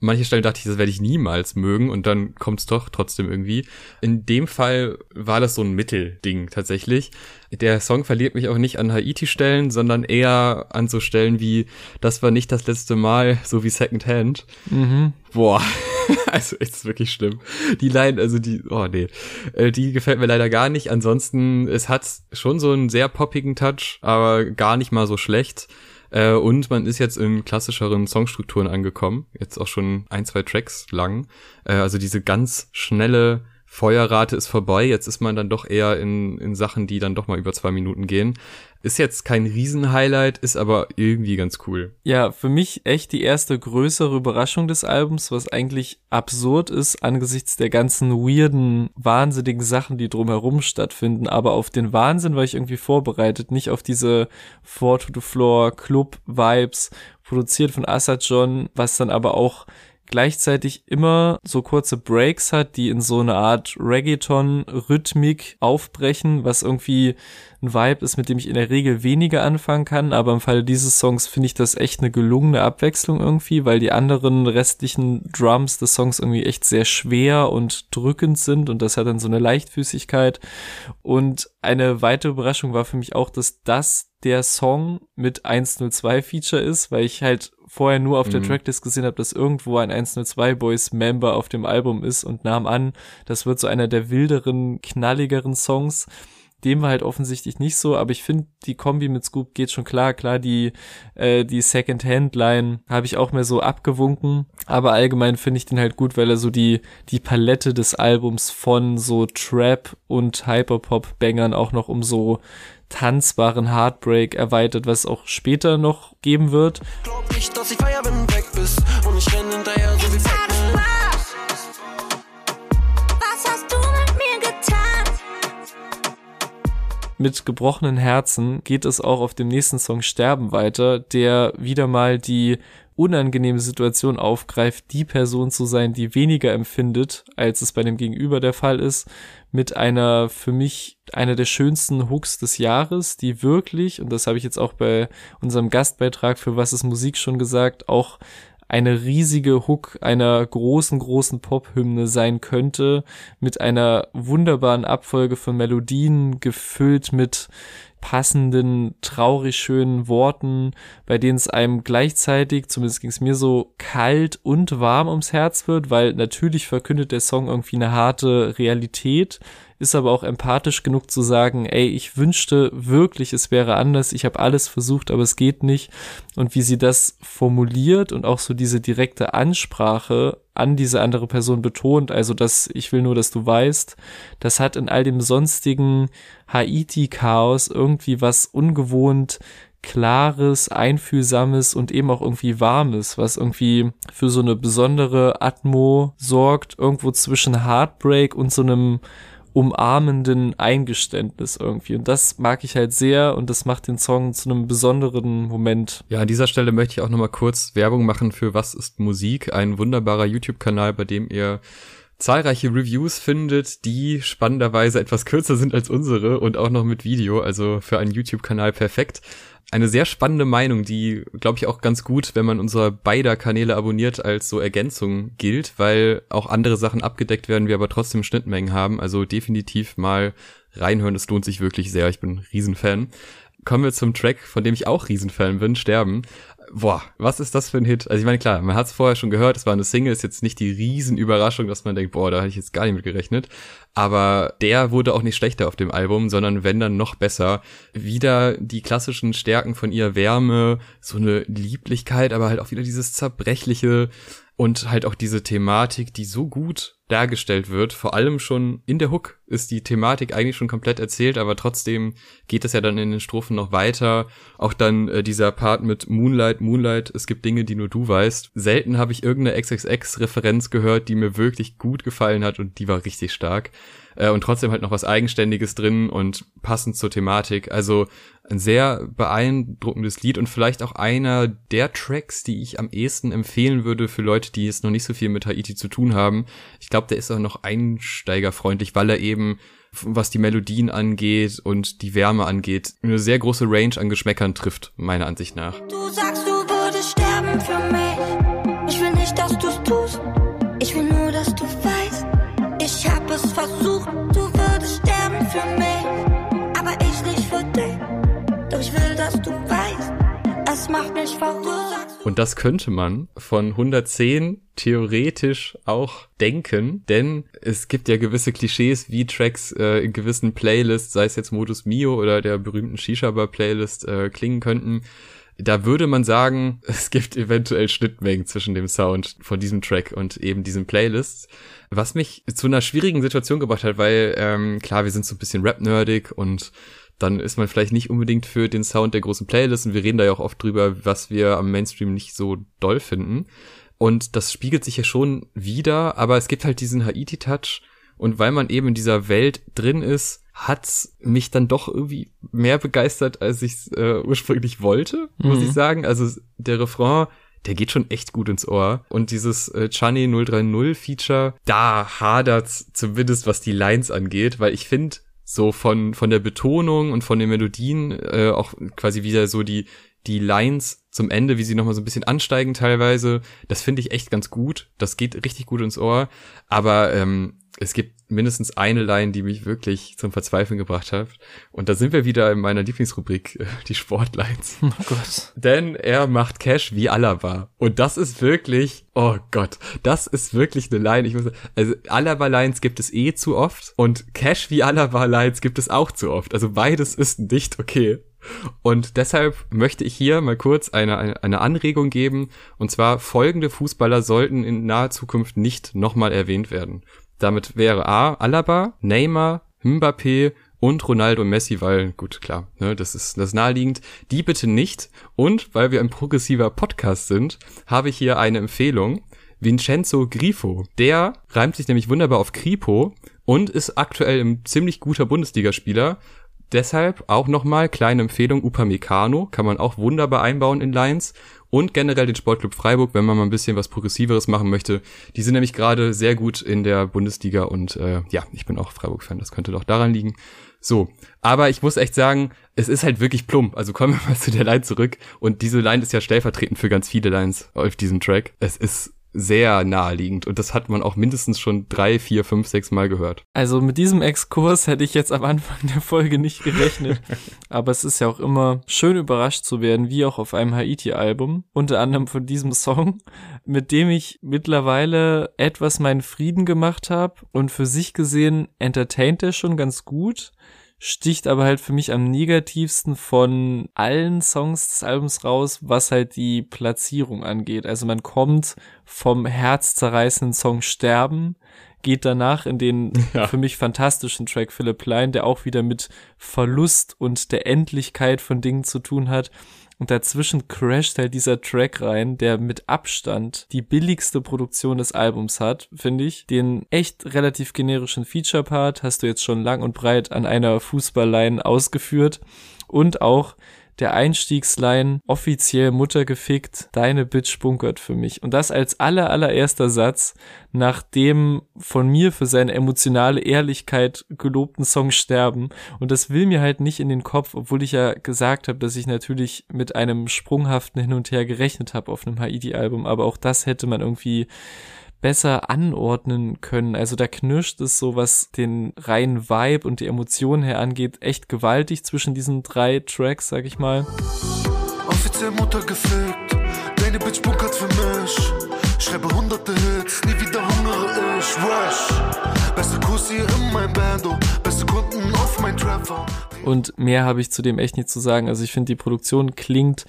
manche Stellen dachte ich, das werde ich niemals mögen und dann kommt es doch trotzdem irgendwie. In dem Fall war das so ein Mittelding tatsächlich. Der Song verliert mich auch nicht an Haiti-Stellen, sondern eher an so Stellen wie Das war nicht das letzte Mal, so wie Second Hand. Mhm. Boah, also ist wirklich schlimm. Die Line, also die, oh nee, äh, die gefällt mir leider gar nicht. Ansonsten, es hat schon so einen sehr poppigen Touch, aber gar nicht mal so schlecht. Äh, und man ist jetzt in klassischeren Songstrukturen angekommen, jetzt auch schon ein, zwei Tracks lang. Äh, also diese ganz schnelle Feuerrate ist vorbei, jetzt ist man dann doch eher in, in Sachen, die dann doch mal über zwei Minuten gehen. Ist jetzt kein Riesenhighlight, ist aber irgendwie ganz cool. Ja, für mich echt die erste größere Überraschung des Albums, was eigentlich absurd ist angesichts der ganzen weirden, wahnsinnigen Sachen, die drumherum stattfinden. Aber auf den Wahnsinn war ich irgendwie vorbereitet, nicht auf diese Four to the Floor Club Vibes, produziert von Assad John, was dann aber auch gleichzeitig immer so kurze Breaks hat, die in so eine Art Reggaeton-Rhythmik aufbrechen, was irgendwie ein Vibe ist, mit dem ich in der Regel weniger anfangen kann, aber im Falle dieses Songs finde ich das echt eine gelungene Abwechslung irgendwie, weil die anderen restlichen Drums des Songs irgendwie echt sehr schwer und drückend sind und das hat dann so eine Leichtfüßigkeit. Und eine weitere Überraschung war für mich auch, dass das der Song mit 102 Feature ist, weil ich halt vorher nur auf der mhm. Tracklist gesehen habe, dass irgendwo ein 102 Boys Member auf dem Album ist und nahm an, das wird so einer der wilderen, knalligeren Songs. Dem war halt offensichtlich nicht so, aber ich finde, die Kombi mit Scoop geht schon klar. Klar, die, äh, die Second-Hand-Line habe ich auch mehr so abgewunken, aber allgemein finde ich den halt gut, weil er so die, die Palette des Albums von so Trap und Hyperpop-Bangern auch noch um so tanzbaren Heartbreak erweitert, was es auch später noch geben wird. Glaub nicht, dass ich feier, wenn du weg bist und ich renn hinterher so wie Batman. Was hast du mit mir getan? Mit gebrochenen Herzen geht es auch auf dem nächsten Song Sterben weiter, der wieder mal die unangenehme Situation aufgreift, die Person zu sein, die weniger empfindet, als es bei dem Gegenüber der Fall ist, mit einer für mich einer der schönsten Hooks des Jahres, die wirklich, und das habe ich jetzt auch bei unserem Gastbeitrag für Was ist Musik schon gesagt, auch eine riesige Hook einer großen, großen Pop-Hymne sein könnte, mit einer wunderbaren Abfolge von Melodien gefüllt mit passenden, traurig schönen Worten, bei denen es einem gleichzeitig, zumindest ging es mir so, kalt und warm ums Herz wird, weil natürlich verkündet der Song irgendwie eine harte Realität, ist aber auch empathisch genug zu sagen, ey, ich wünschte wirklich, es wäre anders, ich habe alles versucht, aber es geht nicht. Und wie sie das formuliert und auch so diese direkte Ansprache an diese andere Person betont, also dass ich will nur, dass du weißt, das hat in all dem sonstigen Haiti-Chaos irgendwie was ungewohnt klares, einfühlsames und eben auch irgendwie warmes, was irgendwie für so eine besondere Atmo sorgt, irgendwo zwischen Heartbreak und so einem umarmenden Eingeständnis irgendwie. Und das mag ich halt sehr und das macht den Song zu einem besonderen Moment. Ja, an dieser Stelle möchte ich auch nochmal kurz Werbung machen für Was ist Musik? Ein wunderbarer YouTube-Kanal, bei dem ihr zahlreiche Reviews findet, die spannenderweise etwas kürzer sind als unsere und auch noch mit Video, also für einen YouTube-Kanal perfekt eine sehr spannende Meinung, die, glaube ich, auch ganz gut, wenn man unsere beider Kanäle abonniert, als so Ergänzung gilt, weil auch andere Sachen abgedeckt werden, wir aber trotzdem Schnittmengen haben. Also definitiv mal reinhören, es lohnt sich wirklich sehr. Ich bin Riesenfan. Kommen wir zum Track, von dem ich auch Riesenfan bin, Sterben boah, was ist das für ein Hit? Also ich meine, klar, man hat es vorher schon gehört, es war eine Single, ist jetzt nicht die Riesenüberraschung, dass man denkt, boah, da hatte ich jetzt gar nicht mit gerechnet. Aber der wurde auch nicht schlechter auf dem Album, sondern wenn dann noch besser. Wieder die klassischen Stärken von ihr Wärme, so eine Lieblichkeit, aber halt auch wieder dieses zerbrechliche und halt auch diese Thematik, die so gut dargestellt wird. Vor allem schon in der Hook ist die Thematik eigentlich schon komplett erzählt, aber trotzdem geht es ja dann in den Strophen noch weiter. Auch dann äh, dieser Part mit Moonlight, Moonlight, es gibt Dinge, die nur du weißt. Selten habe ich irgendeine XXX-Referenz gehört, die mir wirklich gut gefallen hat und die war richtig stark äh, und trotzdem halt noch was Eigenständiges drin und passend zur Thematik. Also ein sehr beeindruckendes Lied und vielleicht auch einer der Tracks, die ich am ehesten empfehlen würde für Leute, die jetzt noch nicht so viel mit Haiti zu tun haben. Ich glaube, der ist auch noch einsteigerfreundlich, weil er eben was die Melodien angeht und die Wärme angeht, eine sehr große Range an Geschmäckern trifft, meiner Ansicht nach. Du sagst, du würdest sterben für mich. Es macht mich verrückt. Und das könnte man von 110 theoretisch auch denken, denn es gibt ja gewisse Klischees, wie Tracks äh, in gewissen Playlists, sei es jetzt Modus Mio oder der berühmten Shisha-Bar-Playlist, äh, klingen könnten da würde man sagen, es gibt eventuell Schnittmengen zwischen dem Sound von diesem Track und eben diesen Playlists. Was mich zu einer schwierigen Situation gebracht hat, weil ähm, klar, wir sind so ein bisschen rap-nerdig und dann ist man vielleicht nicht unbedingt für den Sound der großen Playlists und wir reden da ja auch oft drüber, was wir am Mainstream nicht so doll finden. Und das spiegelt sich ja schon wieder, aber es gibt halt diesen Haiti-Touch und weil man eben in dieser Welt drin ist, hat's mich dann doch irgendwie mehr begeistert, als ich äh, ursprünglich wollte, muss mhm. ich sagen. Also der Refrain, der geht schon echt gut ins Ohr. Und dieses äh, Chani 030 Feature, da hadert's zumindest, was die Lines angeht, weil ich finde, so von, von der Betonung und von den Melodien, äh, auch quasi wieder so die, die Lines zum Ende, wie sie nochmal so ein bisschen ansteigen teilweise, das finde ich echt ganz gut. Das geht richtig gut ins Ohr. Aber ähm, es gibt mindestens eine Line, die mich wirklich zum Verzweifeln gebracht hat. Und da sind wir wieder in meiner Lieblingsrubrik, äh, die Sportlines. Oh Gott. Denn er macht Cash wie Alaba. Und das ist wirklich, oh Gott, das ist wirklich eine Line. Ich muss, also Alaba-Lines gibt es eh zu oft und Cash wie Alaba-Lines gibt es auch zu oft. Also beides ist nicht okay. Und deshalb möchte ich hier mal kurz eine, eine, eine Anregung geben. Und zwar folgende Fußballer sollten in naher Zukunft nicht nochmal erwähnt werden. Damit wäre A. Alaba, Neymar, Mbappé und Ronaldo Messi, weil, gut, klar, ne, das ist das ist naheliegend. Die bitte nicht. Und weil wir ein progressiver Podcast sind, habe ich hier eine Empfehlung. Vincenzo Grifo. Der reimt sich nämlich wunderbar auf Kripo und ist aktuell ein ziemlich guter Bundesligaspieler. Deshalb auch nochmal kleine Empfehlung, Upamecano kann man auch wunderbar einbauen in Lines und generell den Sportclub Freiburg, wenn man mal ein bisschen was Progressiveres machen möchte. Die sind nämlich gerade sehr gut in der Bundesliga und äh, ja, ich bin auch Freiburg-Fan, das könnte doch daran liegen. So, aber ich muss echt sagen, es ist halt wirklich plump. Also kommen wir mal zu der Line zurück. Und diese Line ist ja stellvertretend für ganz viele Lines auf diesem Track. Es ist sehr naheliegend. Und das hat man auch mindestens schon drei, vier, fünf, sechs Mal gehört. Also mit diesem Exkurs hätte ich jetzt am Anfang der Folge nicht gerechnet, aber es ist ja auch immer schön überrascht zu werden, wie auch auf einem Haiti-Album, unter anderem von diesem Song, mit dem ich mittlerweile etwas meinen Frieden gemacht habe und für sich gesehen entertaint er schon ganz gut sticht aber halt für mich am negativsten von allen Songs des Albums raus, was halt die Platzierung angeht. Also man kommt vom herzzerreißenden Song Sterben, geht danach in den ja. für mich fantastischen Track Philip Line, der auch wieder mit Verlust und der Endlichkeit von Dingen zu tun hat und dazwischen crasht halt dieser Track rein, der mit Abstand die billigste Produktion des Albums hat, finde ich. Den echt relativ generischen Feature-Part hast du jetzt schon lang und breit an einer Fußballline ausgeführt. Und auch der Einstiegsline offiziell Mutter gefickt, deine Bitch bunkert für mich. Und das als aller allererster Satz nach dem von mir für seine emotionale Ehrlichkeit gelobten Song Sterben. Und das will mir halt nicht in den Kopf, obwohl ich ja gesagt habe, dass ich natürlich mit einem sprunghaften Hin und Her gerechnet habe auf einem Haiti-Album. Aber auch das hätte man irgendwie besser anordnen können. Also da knirscht es so, was den reinen Vibe und die Emotionen her angeht, echt gewaltig zwischen diesen drei Tracks, sag ich mal. Offiziell Mutter gefickt, deine Bitch bunkert für mich. Schreibe hunderte Hits, nie wieder hungere ich. Rush, beste Kurs hier in mein Bando, beste Kunden auf mein Trapper. Und mehr habe ich zu dem echt nicht zu sagen. Also ich finde, die Produktion klingt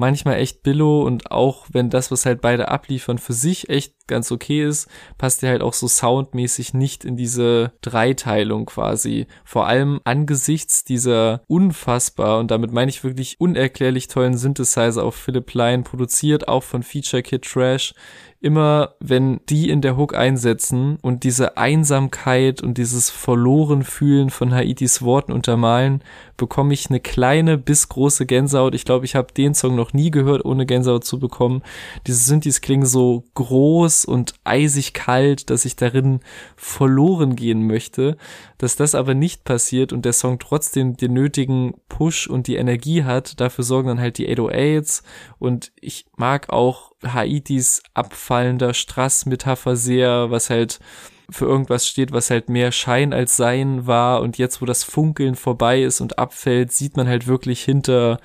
manchmal echt billo und auch wenn das, was halt beide abliefern, für sich echt ganz okay ist, passt der halt auch so soundmäßig nicht in diese Dreiteilung quasi. Vor allem angesichts dieser unfassbar und damit meine ich wirklich unerklärlich tollen Synthesizer auf Philip Line produziert, auch von Feature Kid Trash, immer wenn die in der Hook einsetzen und diese Einsamkeit und dieses verloren fühlen von Haitis Worten untermalen, bekomme ich eine kleine bis große Gänsehaut. Ich glaube, ich habe den Song noch nie gehört, ohne Gänsehaut zu bekommen. Diese Synthes klingen so groß und eisig kalt, dass ich darin verloren gehen möchte. Dass das aber nicht passiert und der Song trotzdem den nötigen Push und die Energie hat, dafür sorgen dann halt die 808s und ich mag auch Haitis abfallender Strass-Metapher sehr, was halt für irgendwas steht, was halt mehr Schein als Sein war und jetzt, wo das Funkeln vorbei ist und abfällt, sieht man halt wirklich hinter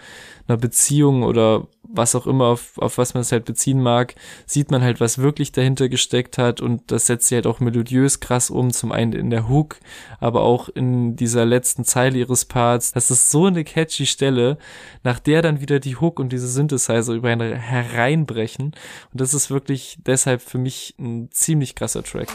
einer Beziehung oder was auch immer, auf, auf was man es halt beziehen mag, sieht man halt, was wirklich dahinter gesteckt hat und das setzt sie halt auch melodiös krass um, zum einen in der Hook, aber auch in dieser letzten Zeile ihres Parts. Das ist so eine catchy Stelle, nach der dann wieder die Hook und diese Synthesizer über hereinbrechen und das ist wirklich deshalb für mich ein ziemlich krasser Track.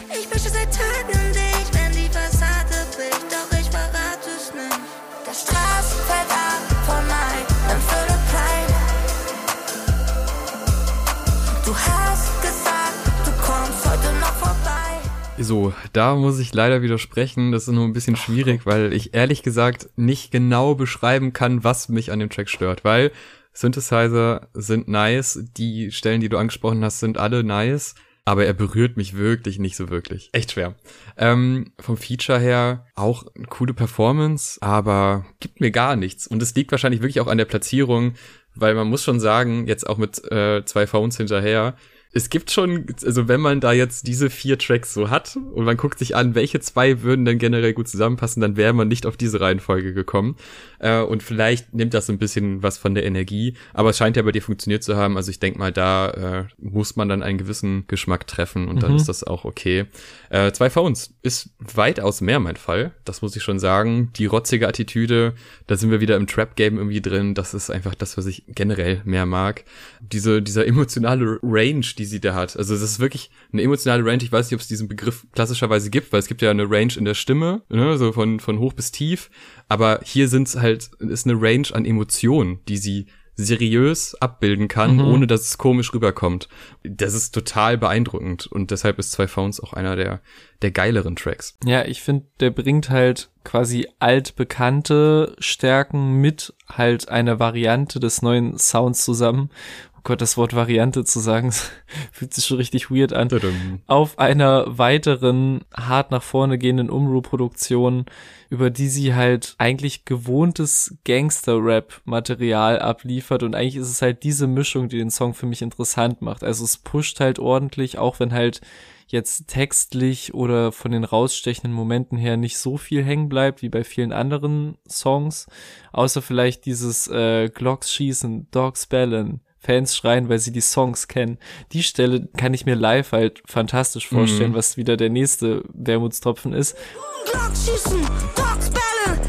So, da muss ich leider widersprechen. Das ist nur ein bisschen schwierig, weil ich ehrlich gesagt nicht genau beschreiben kann, was mich an dem Track stört, weil Synthesizer sind nice, die Stellen, die du angesprochen hast, sind alle nice, aber er berührt mich wirklich nicht so wirklich. Echt schwer. Ähm, vom Feature her auch eine coole Performance, aber gibt mir gar nichts. Und es liegt wahrscheinlich wirklich auch an der Platzierung, weil man muss schon sagen, jetzt auch mit äh, zwei Phones hinterher, es gibt schon, also wenn man da jetzt diese vier Tracks so hat und man guckt sich an, welche zwei würden denn generell gut zusammenpassen, dann wäre man nicht auf diese Reihenfolge gekommen. Äh, und vielleicht nimmt das ein bisschen was von der Energie, aber es scheint ja bei dir funktioniert zu haben. Also ich denke mal, da äh, muss man dann einen gewissen Geschmack treffen und dann mhm. ist das auch okay. Äh, zwei Phones ist weitaus mehr mein Fall, das muss ich schon sagen. Die rotzige Attitüde, da sind wir wieder im Trap-Game irgendwie drin. Das ist einfach das, was ich generell mehr mag. Diese, dieser emotionale Range, die sie da hat. Also es ist wirklich eine emotionale Range. Ich weiß nicht, ob es diesen Begriff klassischerweise gibt, weil es gibt ja eine Range in der Stimme, ne, so von, von hoch bis tief. Aber hier sind es halt, ist eine Range an Emotionen, die sie seriös abbilden kann, mhm. ohne dass es komisch rüberkommt. Das ist total beeindruckend und deshalb ist Zwei Phones auch einer der, der geileren Tracks. Ja, ich finde, der bringt halt quasi altbekannte Stärken mit halt einer Variante des neuen Sounds zusammen. Oh Gott, das Wort Variante zu sagen, fühlt sich schon richtig weird an, auf einer weiteren hart nach vorne gehenden Umru-Produktion, über die sie halt eigentlich gewohntes Gangster-Rap-Material abliefert. Und eigentlich ist es halt diese Mischung, die den Song für mich interessant macht. Also es pusht halt ordentlich, auch wenn halt jetzt textlich oder von den rausstechenden Momenten her nicht so viel hängen bleibt wie bei vielen anderen Songs, außer vielleicht dieses äh, Glocks schießen, Dogs bellen, Fans schreien, weil sie die Songs kennen. Die Stelle kann ich mir live halt fantastisch vorstellen, mhm. was wieder der nächste Wermutstropfen ist. Glocks schießen, Dogs bellen,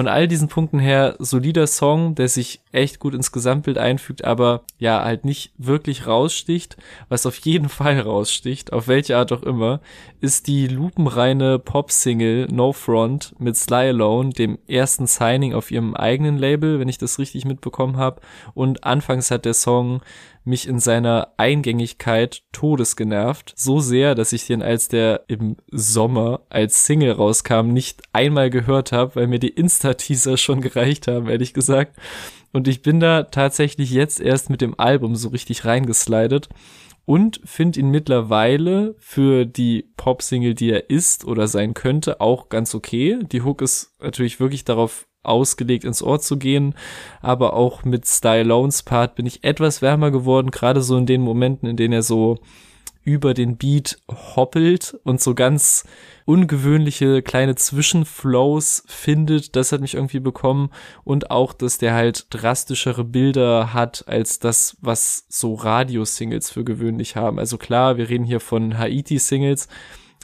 Von all diesen Punkten her solider Song, der sich echt gut ins Gesamtbild einfügt, aber ja, halt nicht wirklich raussticht. Was auf jeden Fall raussticht, auf welche Art auch immer, ist die lupenreine Pop-Single No Front mit Sly Alone, dem ersten Signing auf ihrem eigenen Label, wenn ich das richtig mitbekommen habe. Und anfangs hat der Song mich in seiner Eingängigkeit todesgenervt. So sehr, dass ich den, als der im Sommer als Single rauskam, nicht einmal gehört habe, weil mir die Insta-Teaser schon gereicht haben, ehrlich gesagt. Und ich bin da tatsächlich jetzt erst mit dem Album so richtig reingeslidet und finde ihn mittlerweile für die Pop-Single, die er ist oder sein könnte, auch ganz okay. Die Hook ist natürlich wirklich darauf ausgelegt, ins Ohr zu gehen, aber auch mit Stylones Part bin ich etwas wärmer geworden, gerade so in den Momenten, in denen er so über den Beat hoppelt und so ganz ungewöhnliche kleine Zwischenflows findet. Das hat mich irgendwie bekommen. Und auch, dass der halt drastischere Bilder hat als das, was so Radio-Singles für gewöhnlich haben. Also klar, wir reden hier von Haiti-Singles.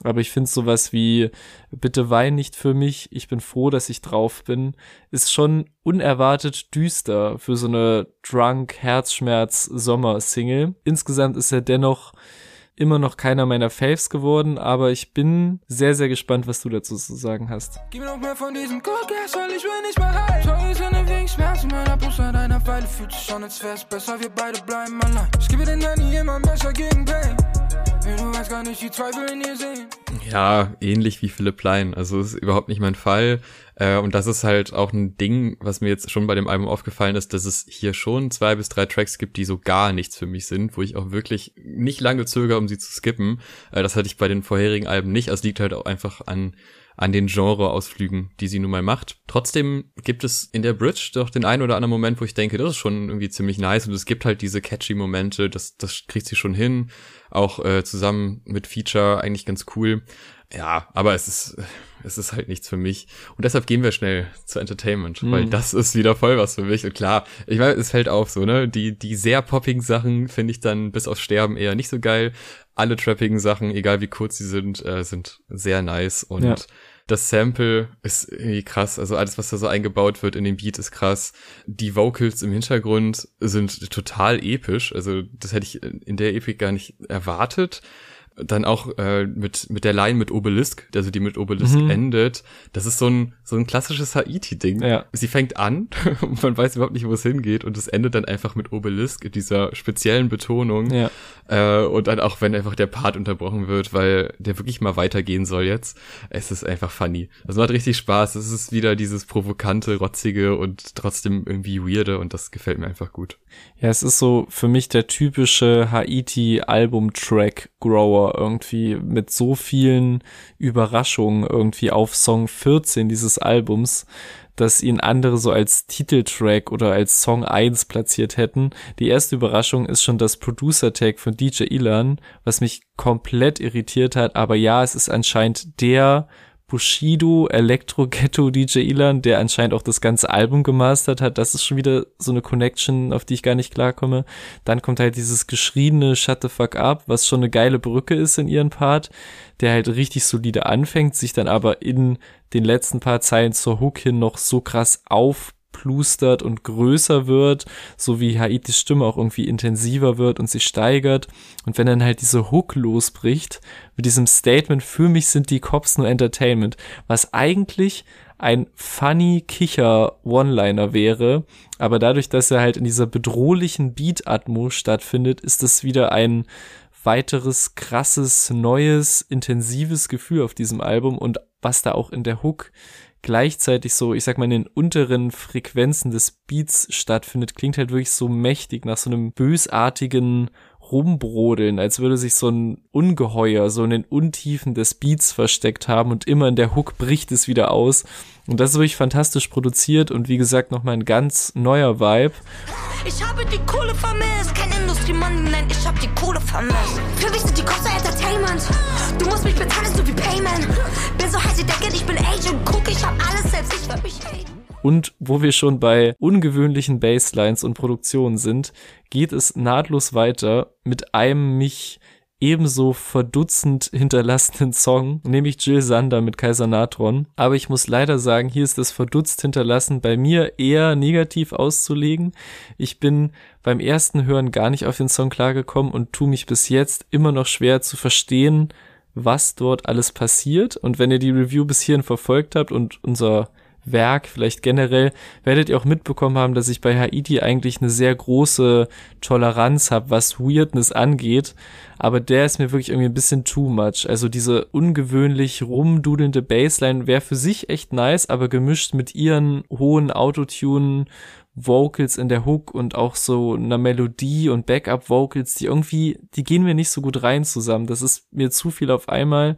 Aber ich finde sowas wie Bitte wein nicht für mich, ich bin froh, dass ich drauf bin, ist schon unerwartet düster für so eine Drunk Herzschmerz Sommer Single. Insgesamt ist er dennoch immer noch keiner meiner Faves geworden, aber ich bin sehr, sehr gespannt, was du dazu zu sagen hast. Gib mir noch mehr von diesem Coolgas, weil ich will nicht. Sorry, sind wegen Schmerzen meiner Brust an einer Weile fühlt sich schon, als wär's besser, wir beide bleiben allein. Ich gebe den Nanny immer besser gegen Pain. Du weißt gar nicht, die Zweifel in ihr sehen. Ja, ähnlich wie Philipp Plein. Also ist überhaupt nicht mein Fall. Äh, und das ist halt auch ein Ding, was mir jetzt schon bei dem Album aufgefallen ist, dass es hier schon zwei bis drei Tracks gibt, die so gar nichts für mich sind, wo ich auch wirklich nicht lange zögere, um sie zu skippen. Äh, das hatte ich bei den vorherigen Alben nicht. Also liegt halt auch einfach an an den Genre-Ausflügen, die sie nun mal macht. Trotzdem gibt es in der Bridge doch den einen oder anderen Moment, wo ich denke, das ist schon irgendwie ziemlich nice und es gibt halt diese catchy Momente, das, das kriegt sie schon hin, auch äh, zusammen mit Feature eigentlich ganz cool. Ja, aber es ist, es ist halt nichts für mich. Und deshalb gehen wir schnell zu Entertainment, mhm. weil das ist wieder voll was für mich. Und klar, ich meine, es fällt auf so, ne? Die, die sehr poppigen Sachen finde ich dann bis aufs Sterben eher nicht so geil. Alle trappigen Sachen, egal wie kurz sie sind, äh, sind sehr nice. Und ja. das Sample ist irgendwie krass. Also alles, was da so eingebaut wird in den Beat, ist krass. Die Vocals im Hintergrund sind total episch. Also das hätte ich in der Epik gar nicht erwartet dann auch äh, mit mit der Line mit Obelisk, also die mit Obelisk mhm. endet, das ist so ein so ein klassisches Haiti-Ding. Ja. Sie fängt an und man weiß überhaupt nicht, wo es hingeht und es endet dann einfach mit Obelisk in dieser speziellen Betonung. Ja. Äh, und dann auch, wenn einfach der Part unterbrochen wird, weil der wirklich mal weitergehen soll jetzt. Es ist einfach funny. Also macht richtig Spaß. Es ist wieder dieses provokante, rotzige und trotzdem irgendwie weirde und das gefällt mir einfach gut. Ja, es ist so für mich der typische Haiti-Album-Track-Grower irgendwie mit so vielen Überraschungen irgendwie auf Song 14 dieses Albums, dass ihn andere so als Titeltrack oder als Song 1 platziert hätten. Die erste Überraschung ist schon das Producer-Tag von DJ Ilan, was mich komplett irritiert hat, aber ja, es ist anscheinend der Bushido Electro Ghetto DJ Ilan, der anscheinend auch das ganze Album gemastert hat. Das ist schon wieder so eine Connection, auf die ich gar nicht klarkomme. Dann kommt halt dieses geschriebene Shut the fuck up, was schon eine geile Brücke ist in ihren Part, der halt richtig solide anfängt, sich dann aber in den letzten paar Zeilen zur Hook hin noch so krass auf plustert und größer wird, so wie Haitis Stimme auch irgendwie intensiver wird und sich steigert. Und wenn dann halt diese Hook losbricht, mit diesem Statement, für mich sind die Cops nur Entertainment, was eigentlich ein funny Kicher One-Liner wäre, aber dadurch, dass er halt in dieser bedrohlichen Beat-Atmo stattfindet, ist es wieder ein weiteres krasses, neues, intensives Gefühl auf diesem Album und was da auch in der Hook gleichzeitig so, ich sag mal, in den unteren Frequenzen des Beats stattfindet, klingt halt wirklich so mächtig nach so einem bösartigen rumbrodeln, als würde sich so ein Ungeheuer so in den Untiefen des Beats versteckt haben und immer in der Hook bricht es wieder aus. Und das ist wirklich fantastisch produziert und wie gesagt nochmal ein ganz neuer Vibe. Ich habe die Kohle vermisst, kein Industriemann, nein, ich habe die Kohle vermisst. Für mich sind die Kosten Entertainment. Du musst mich bezahlen, so wie Payment. Bin so heiß, ich denke, ich bin Agent Cook, ich hab alles selbst, ich werd mich haten. Und wo wir schon bei ungewöhnlichen Basslines und Produktionen sind, geht es nahtlos weiter mit einem mich ebenso verdutzend hinterlassenen Song, nämlich Jill Sander mit Kaiser Natron. Aber ich muss leider sagen, hier ist das verdutzt hinterlassen bei mir eher negativ auszulegen. Ich bin beim ersten Hören gar nicht auf den Song klargekommen und tue mich bis jetzt immer noch schwer zu verstehen, was dort alles passiert. Und wenn ihr die Review bis hierhin verfolgt habt und unser Werk, vielleicht generell, werdet ihr auch mitbekommen haben, dass ich bei Haiti eigentlich eine sehr große Toleranz habe, was Weirdness angeht. Aber der ist mir wirklich irgendwie ein bisschen too much. Also diese ungewöhnlich rumdudelnde Bassline wäre für sich echt nice, aber gemischt mit ihren hohen Autotune Vocals in der Hook und auch so einer Melodie und Backup Vocals, die irgendwie, die gehen mir nicht so gut rein zusammen. Das ist mir zu viel auf einmal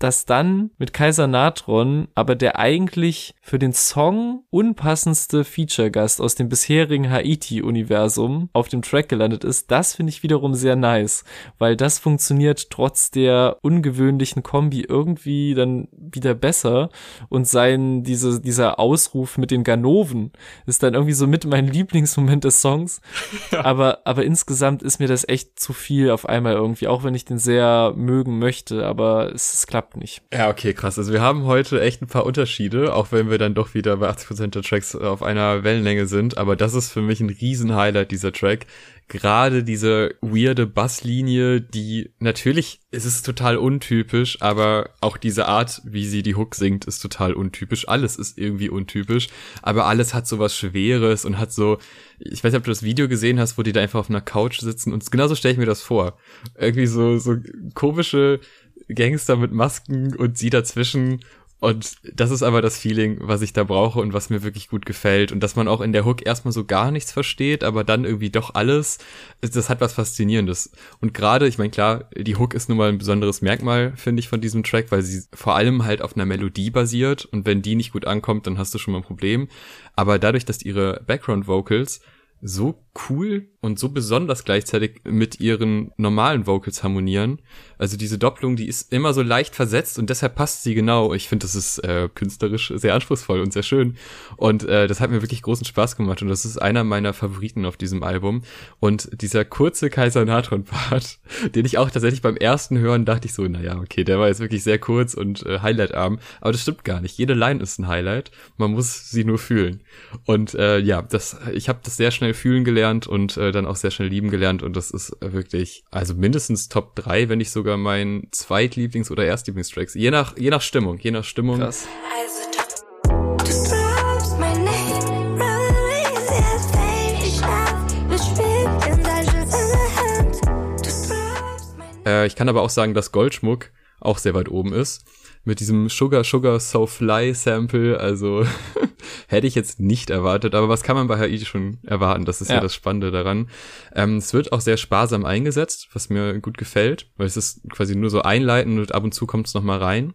dass dann mit Kaiser Natron aber der eigentlich für den Song unpassendste Feature-Gast aus dem bisherigen Haiti-Universum auf dem Track gelandet ist, das finde ich wiederum sehr nice, weil das funktioniert trotz der ungewöhnlichen Kombi irgendwie dann wieder besser und sein, diese, dieser Ausruf mit den Ganoven ist dann irgendwie so mit mein Lieblingsmoment des Songs, ja. aber, aber insgesamt ist mir das echt zu viel auf einmal irgendwie, auch wenn ich den sehr mögen möchte, aber es, es klappt klappt nicht. Ja, okay, krass. Also wir haben heute echt ein paar Unterschiede, auch wenn wir dann doch wieder bei 80% der Tracks auf einer Wellenlänge sind. Aber das ist für mich ein Riesen-Highlight, dieser Track. Gerade diese weirde Basslinie, die natürlich, es ist total untypisch, aber auch diese Art, wie sie die Hook singt, ist total untypisch. Alles ist irgendwie untypisch, aber alles hat so was Schweres und hat so, ich weiß nicht, ob du das Video gesehen hast, wo die da einfach auf einer Couch sitzen und genauso stelle ich mir das vor. Irgendwie so, so komische Gangster mit Masken und sie dazwischen. Und das ist aber das Feeling, was ich da brauche und was mir wirklich gut gefällt. Und dass man auch in der Hook erstmal so gar nichts versteht, aber dann irgendwie doch alles. Das hat was Faszinierendes. Und gerade, ich meine, klar, die Hook ist nun mal ein besonderes Merkmal, finde ich, von diesem Track, weil sie vor allem halt auf einer Melodie basiert. Und wenn die nicht gut ankommt, dann hast du schon mal ein Problem. Aber dadurch, dass ihre Background Vocals so cool und so besonders gleichzeitig mit ihren normalen Vocals harmonieren. Also diese Doppelung, die ist immer so leicht versetzt und deshalb passt sie genau. Ich finde, das ist äh, künstlerisch sehr anspruchsvoll und sehr schön. Und äh, das hat mir wirklich großen Spaß gemacht und das ist einer meiner Favoriten auf diesem Album. Und dieser kurze Kaiser Natron-Part, den ich auch tatsächlich beim ersten Hören dachte ich so, naja, okay, der war jetzt wirklich sehr kurz und äh, highlightarm. Aber das stimmt gar nicht. Jede Line ist ein Highlight. Man muss sie nur fühlen. Und äh, ja, das, ich habe das sehr schnell fühlen gelernt und äh, dann auch sehr schnell lieben gelernt und das ist wirklich, also mindestens Top 3, wenn nicht sogar mein Zweitlieblings- oder Erstlieblingstracks. Je nach, je nach Stimmung, je nach Stimmung. Krass. Äh, ich kann aber auch sagen, dass Goldschmuck auch sehr weit oben ist mit diesem Sugar Sugar So Fly Sample. Also hätte ich jetzt nicht erwartet, aber was kann man bei Haiti schon erwarten? Das ist ja, ja das Spannende daran. Ähm, es wird auch sehr sparsam eingesetzt, was mir gut gefällt, weil es ist quasi nur so einleitend und ab und zu kommt es nochmal rein.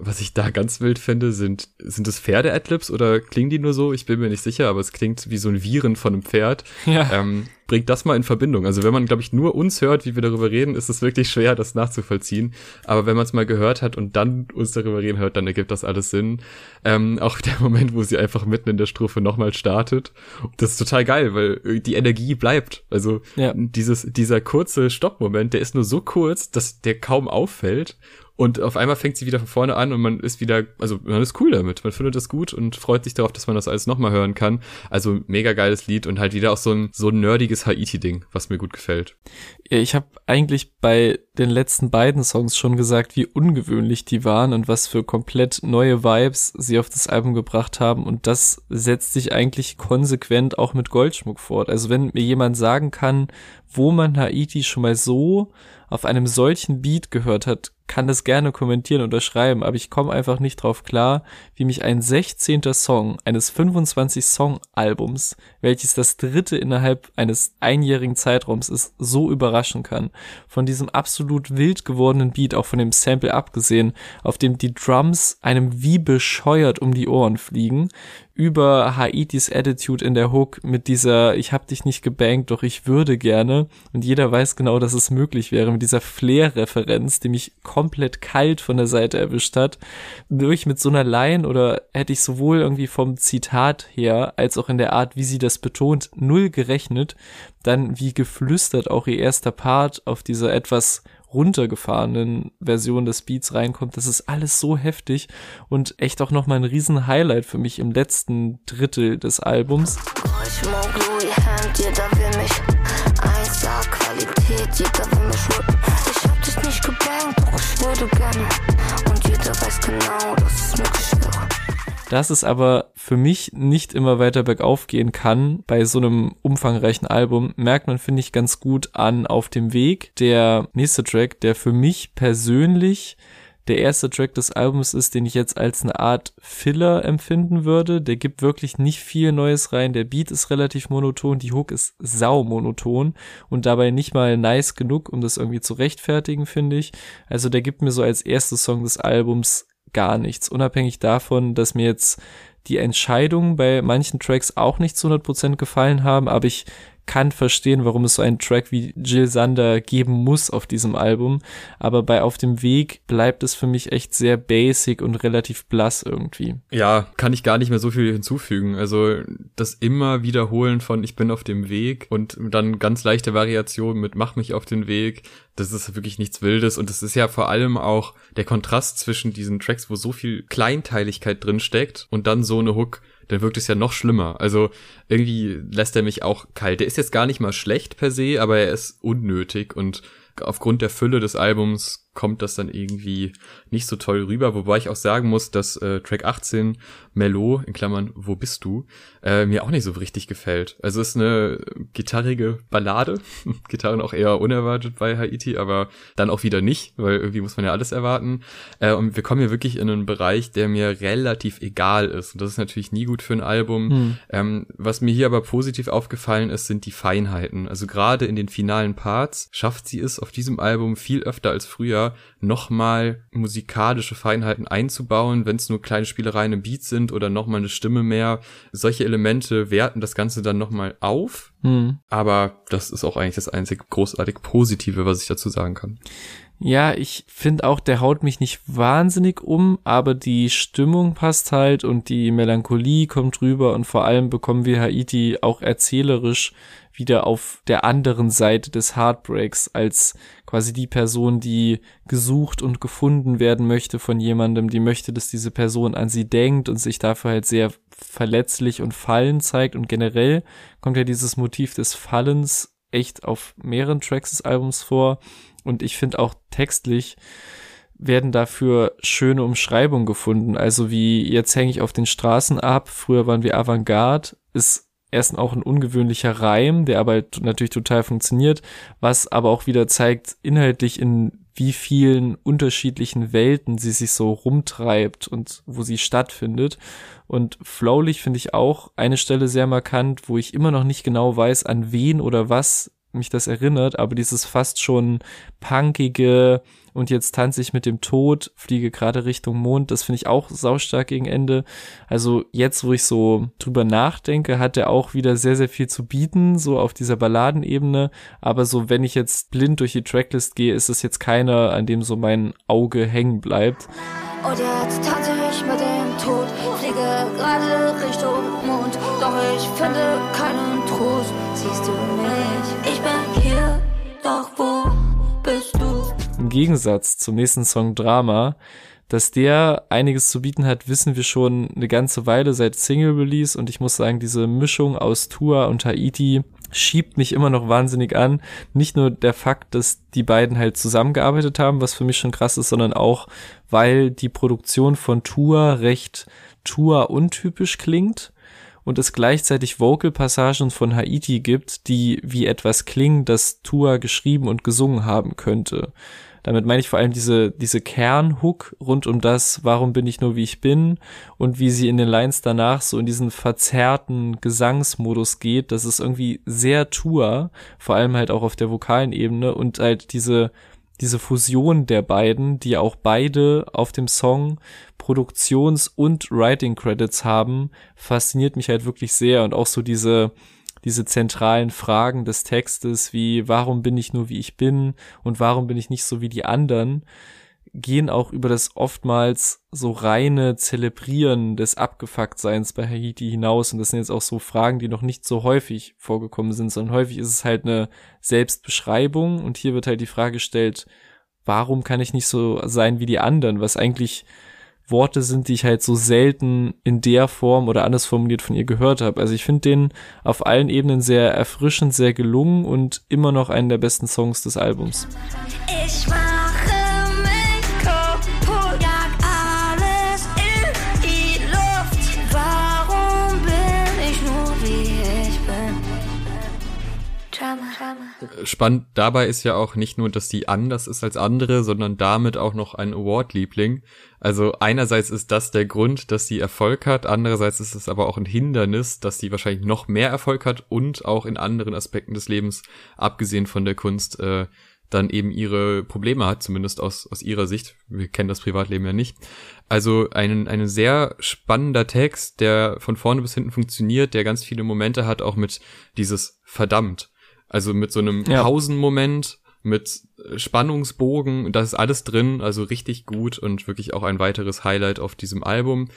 Was ich da ganz wild finde, sind, sind es Pferde-Adlibs oder klingen die nur so? Ich bin mir nicht sicher, aber es klingt wie so ein Viren von einem Pferd. Ja. Ähm, bringt das mal in Verbindung. Also wenn man, glaube ich, nur uns hört, wie wir darüber reden, ist es wirklich schwer, das nachzuvollziehen. Aber wenn man es mal gehört hat und dann uns darüber reden hört, dann ergibt das alles Sinn. Ähm, auch der Moment, wo sie einfach mitten in der Strophe nochmal startet. Das ist total geil, weil die Energie bleibt. Also ja. dieses, dieser kurze Stoppmoment, der ist nur so kurz, dass der kaum auffällt. Und auf einmal fängt sie wieder von vorne an und man ist wieder, also man ist cool damit. Man findet das gut und freut sich darauf, dass man das alles nochmal hören kann. Also mega geiles Lied und halt wieder auch so ein, so ein nerdiges Haiti-Ding, was mir gut gefällt. Ich habe eigentlich bei den letzten beiden Songs schon gesagt, wie ungewöhnlich die waren und was für komplett neue Vibes sie auf das Album gebracht haben. Und das setzt sich eigentlich konsequent auch mit Goldschmuck fort. Also wenn mir jemand sagen kann, wo man Haiti schon mal so auf einem solchen Beat gehört hat, kann das gerne kommentieren oder schreiben, aber ich komme einfach nicht drauf klar, wie mich ein 16. Song eines 25-Song-Albums, welches das dritte innerhalb eines einjährigen Zeitraums ist, so überraschen kann. Von diesem absolut wild gewordenen Beat, auch von dem Sample abgesehen, auf dem die Drums einem wie bescheuert um die Ohren fliegen, über Haitis Attitude in der Hook mit dieser ich hab dich nicht gebankt, doch ich würde gerne und jeder weiß genau, dass es möglich wäre mit dieser Flair-Referenz, die mich komplett kalt von der Seite erwischt hat. Durch mit so einer Line oder hätte ich sowohl irgendwie vom Zitat her als auch in der Art, wie sie das betont, null gerechnet. Dann wie geflüstert auch ihr erster Part auf dieser etwas runtergefahrenen Version des Beats reinkommt. Das ist alles so heftig und echt auch nochmal ein riesen Highlight für mich im letzten Drittel des Albums. Ich hab dich nicht gebankt, doch ich würde gerne. Und jeder weiß genau, dass es möglich wäre. Dass es aber für mich nicht immer weiter bergauf gehen kann bei so einem umfangreichen Album, merkt man, finde ich, ganz gut an auf dem Weg. Der nächste Track, der für mich persönlich der erste Track des Albums ist, den ich jetzt als eine Art Filler empfinden würde. Der gibt wirklich nicht viel Neues rein. Der Beat ist relativ monoton, die Hook ist sau monoton und dabei nicht mal nice genug, um das irgendwie zu rechtfertigen, finde ich. Also der gibt mir so als erster Song des Albums gar nichts. Unabhängig davon, dass mir jetzt die Entscheidungen bei manchen Tracks auch nicht zu 100% gefallen haben, aber ich kann verstehen, warum es so einen Track wie Jill Sander geben muss auf diesem Album. Aber bei Auf dem Weg bleibt es für mich echt sehr basic und relativ blass irgendwie. Ja, kann ich gar nicht mehr so viel hinzufügen. Also das immer wiederholen von Ich bin auf dem Weg und dann ganz leichte Variation mit Mach mich auf den Weg. Das ist wirklich nichts Wildes und es ist ja vor allem auch der Kontrast zwischen diesen Tracks, wo so viel Kleinteiligkeit drin steckt und dann so eine Hook, dann wirkt es ja noch schlimmer. Also irgendwie lässt er mich auch kalt. Der ist jetzt gar nicht mal schlecht per se, aber er ist unnötig und aufgrund der Fülle des Albums kommt das dann irgendwie nicht so toll rüber, wobei ich auch sagen muss, dass äh, Track 18 Mellow, in Klammern, wo bist du, äh, mir auch nicht so richtig gefällt. Also es ist eine gitarrige Ballade, Gitarren auch eher unerwartet bei Haiti, aber dann auch wieder nicht, weil irgendwie muss man ja alles erwarten. Äh, und wir kommen hier wirklich in einen Bereich, der mir relativ egal ist. Und das ist natürlich nie gut für ein Album. Hm. Ähm, was mir hier aber positiv aufgefallen ist, sind die Feinheiten. Also gerade in den finalen Parts schafft sie es auf diesem Album viel öfter als früher, nochmal musikalische Feinheiten einzubauen, wenn es nur kleine Spielereien im Beat sind oder nochmal eine Stimme mehr. Solche Elemente werten das Ganze dann nochmal auf. Hm. Aber das ist auch eigentlich das einzig großartig Positive, was ich dazu sagen kann. Ja, ich finde auch, der haut mich nicht wahnsinnig um, aber die Stimmung passt halt und die Melancholie kommt rüber und vor allem bekommen wir Haiti auch erzählerisch wieder auf der anderen Seite des Heartbreaks als quasi die Person, die gesucht und gefunden werden möchte von jemandem, die möchte, dass diese Person an sie denkt und sich dafür halt sehr verletzlich und fallen zeigt. Und generell kommt ja dieses Motiv des Fallens echt auf mehreren Tracks des Albums vor und ich finde auch textlich werden dafür schöne Umschreibungen gefunden. Also wie jetzt hänge ich auf den Straßen ab, früher waren wir Avantgarde, ist erst auch ein ungewöhnlicher Reim, der aber natürlich total funktioniert, was aber auch wieder zeigt, inhaltlich in wie vielen unterschiedlichen Welten sie sich so rumtreibt und wo sie stattfindet. Und flowlich finde ich auch eine Stelle sehr markant, wo ich immer noch nicht genau weiß, an wen oder was mich das erinnert, aber dieses fast schon punkige, und jetzt tanze ich mit dem Tod, fliege gerade Richtung Mond. Das finde ich auch saustark gegen Ende. Also jetzt, wo ich so drüber nachdenke, hat er auch wieder sehr, sehr viel zu bieten, so auf dieser Balladenebene. Aber so, wenn ich jetzt blind durch die Tracklist gehe, ist es jetzt keiner, an dem so mein Auge hängen bleibt. Und jetzt tanze ich mit dem Tod, fliege gerade Richtung Mond. Doch ich finde keinen Trost. Siehst du mich? Im Gegensatz zum nächsten Song Drama, dass der einiges zu bieten hat, wissen wir schon eine ganze Weile seit Single Release und ich muss sagen, diese Mischung aus Tour und Haiti schiebt mich immer noch wahnsinnig an. Nicht nur der Fakt, dass die beiden halt zusammengearbeitet haben, was für mich schon krass ist, sondern auch, weil die Produktion von Tour recht Tour-untypisch klingt und es gleichzeitig Vocal-Passagen von Haiti gibt, die wie etwas klingen, das Tour geschrieben und gesungen haben könnte. Damit meine ich vor allem diese, diese Kernhook rund um das, warum bin ich nur wie ich bin und wie sie in den Lines danach so in diesen verzerrten Gesangsmodus geht. Das ist irgendwie sehr Tour, vor allem halt auch auf der vokalen Ebene und halt diese, diese Fusion der beiden, die auch beide auf dem Song Produktions- und Writing-Credits haben, fasziniert mich halt wirklich sehr und auch so diese, diese zentralen Fragen des Textes wie warum bin ich nur wie ich bin und warum bin ich nicht so wie die anderen, gehen auch über das oftmals so reine Zelebrieren des Abgefucktseins bei Haiti hinaus. Und das sind jetzt auch so Fragen, die noch nicht so häufig vorgekommen sind, sondern häufig ist es halt eine Selbstbeschreibung. Und hier wird halt die Frage gestellt, warum kann ich nicht so sein wie die anderen? Was eigentlich Worte sind, die ich halt so selten in der Form oder anders formuliert von ihr gehört habe. Also ich finde den auf allen Ebenen sehr erfrischend, sehr gelungen und immer noch einen der besten Songs des Albums. Ich mache Spannend dabei ist ja auch nicht nur, dass die anders ist als andere, sondern damit auch noch ein Award-Liebling. Also einerseits ist das der Grund, dass sie Erfolg hat, andererseits ist es aber auch ein Hindernis, dass sie wahrscheinlich noch mehr Erfolg hat und auch in anderen Aspekten des Lebens, abgesehen von der Kunst, äh, dann eben ihre Probleme hat, zumindest aus, aus ihrer Sicht. Wir kennen das Privatleben ja nicht. Also ein, ein sehr spannender Text, der von vorne bis hinten funktioniert, der ganz viele Momente hat, auch mit dieses verdammt. Also mit so einem Ja. Pausenmoment, mit Spannungsbogen, das ist alles drin, also richtig gut und wirklich auch ein weiteres Highlight auf diesem Album.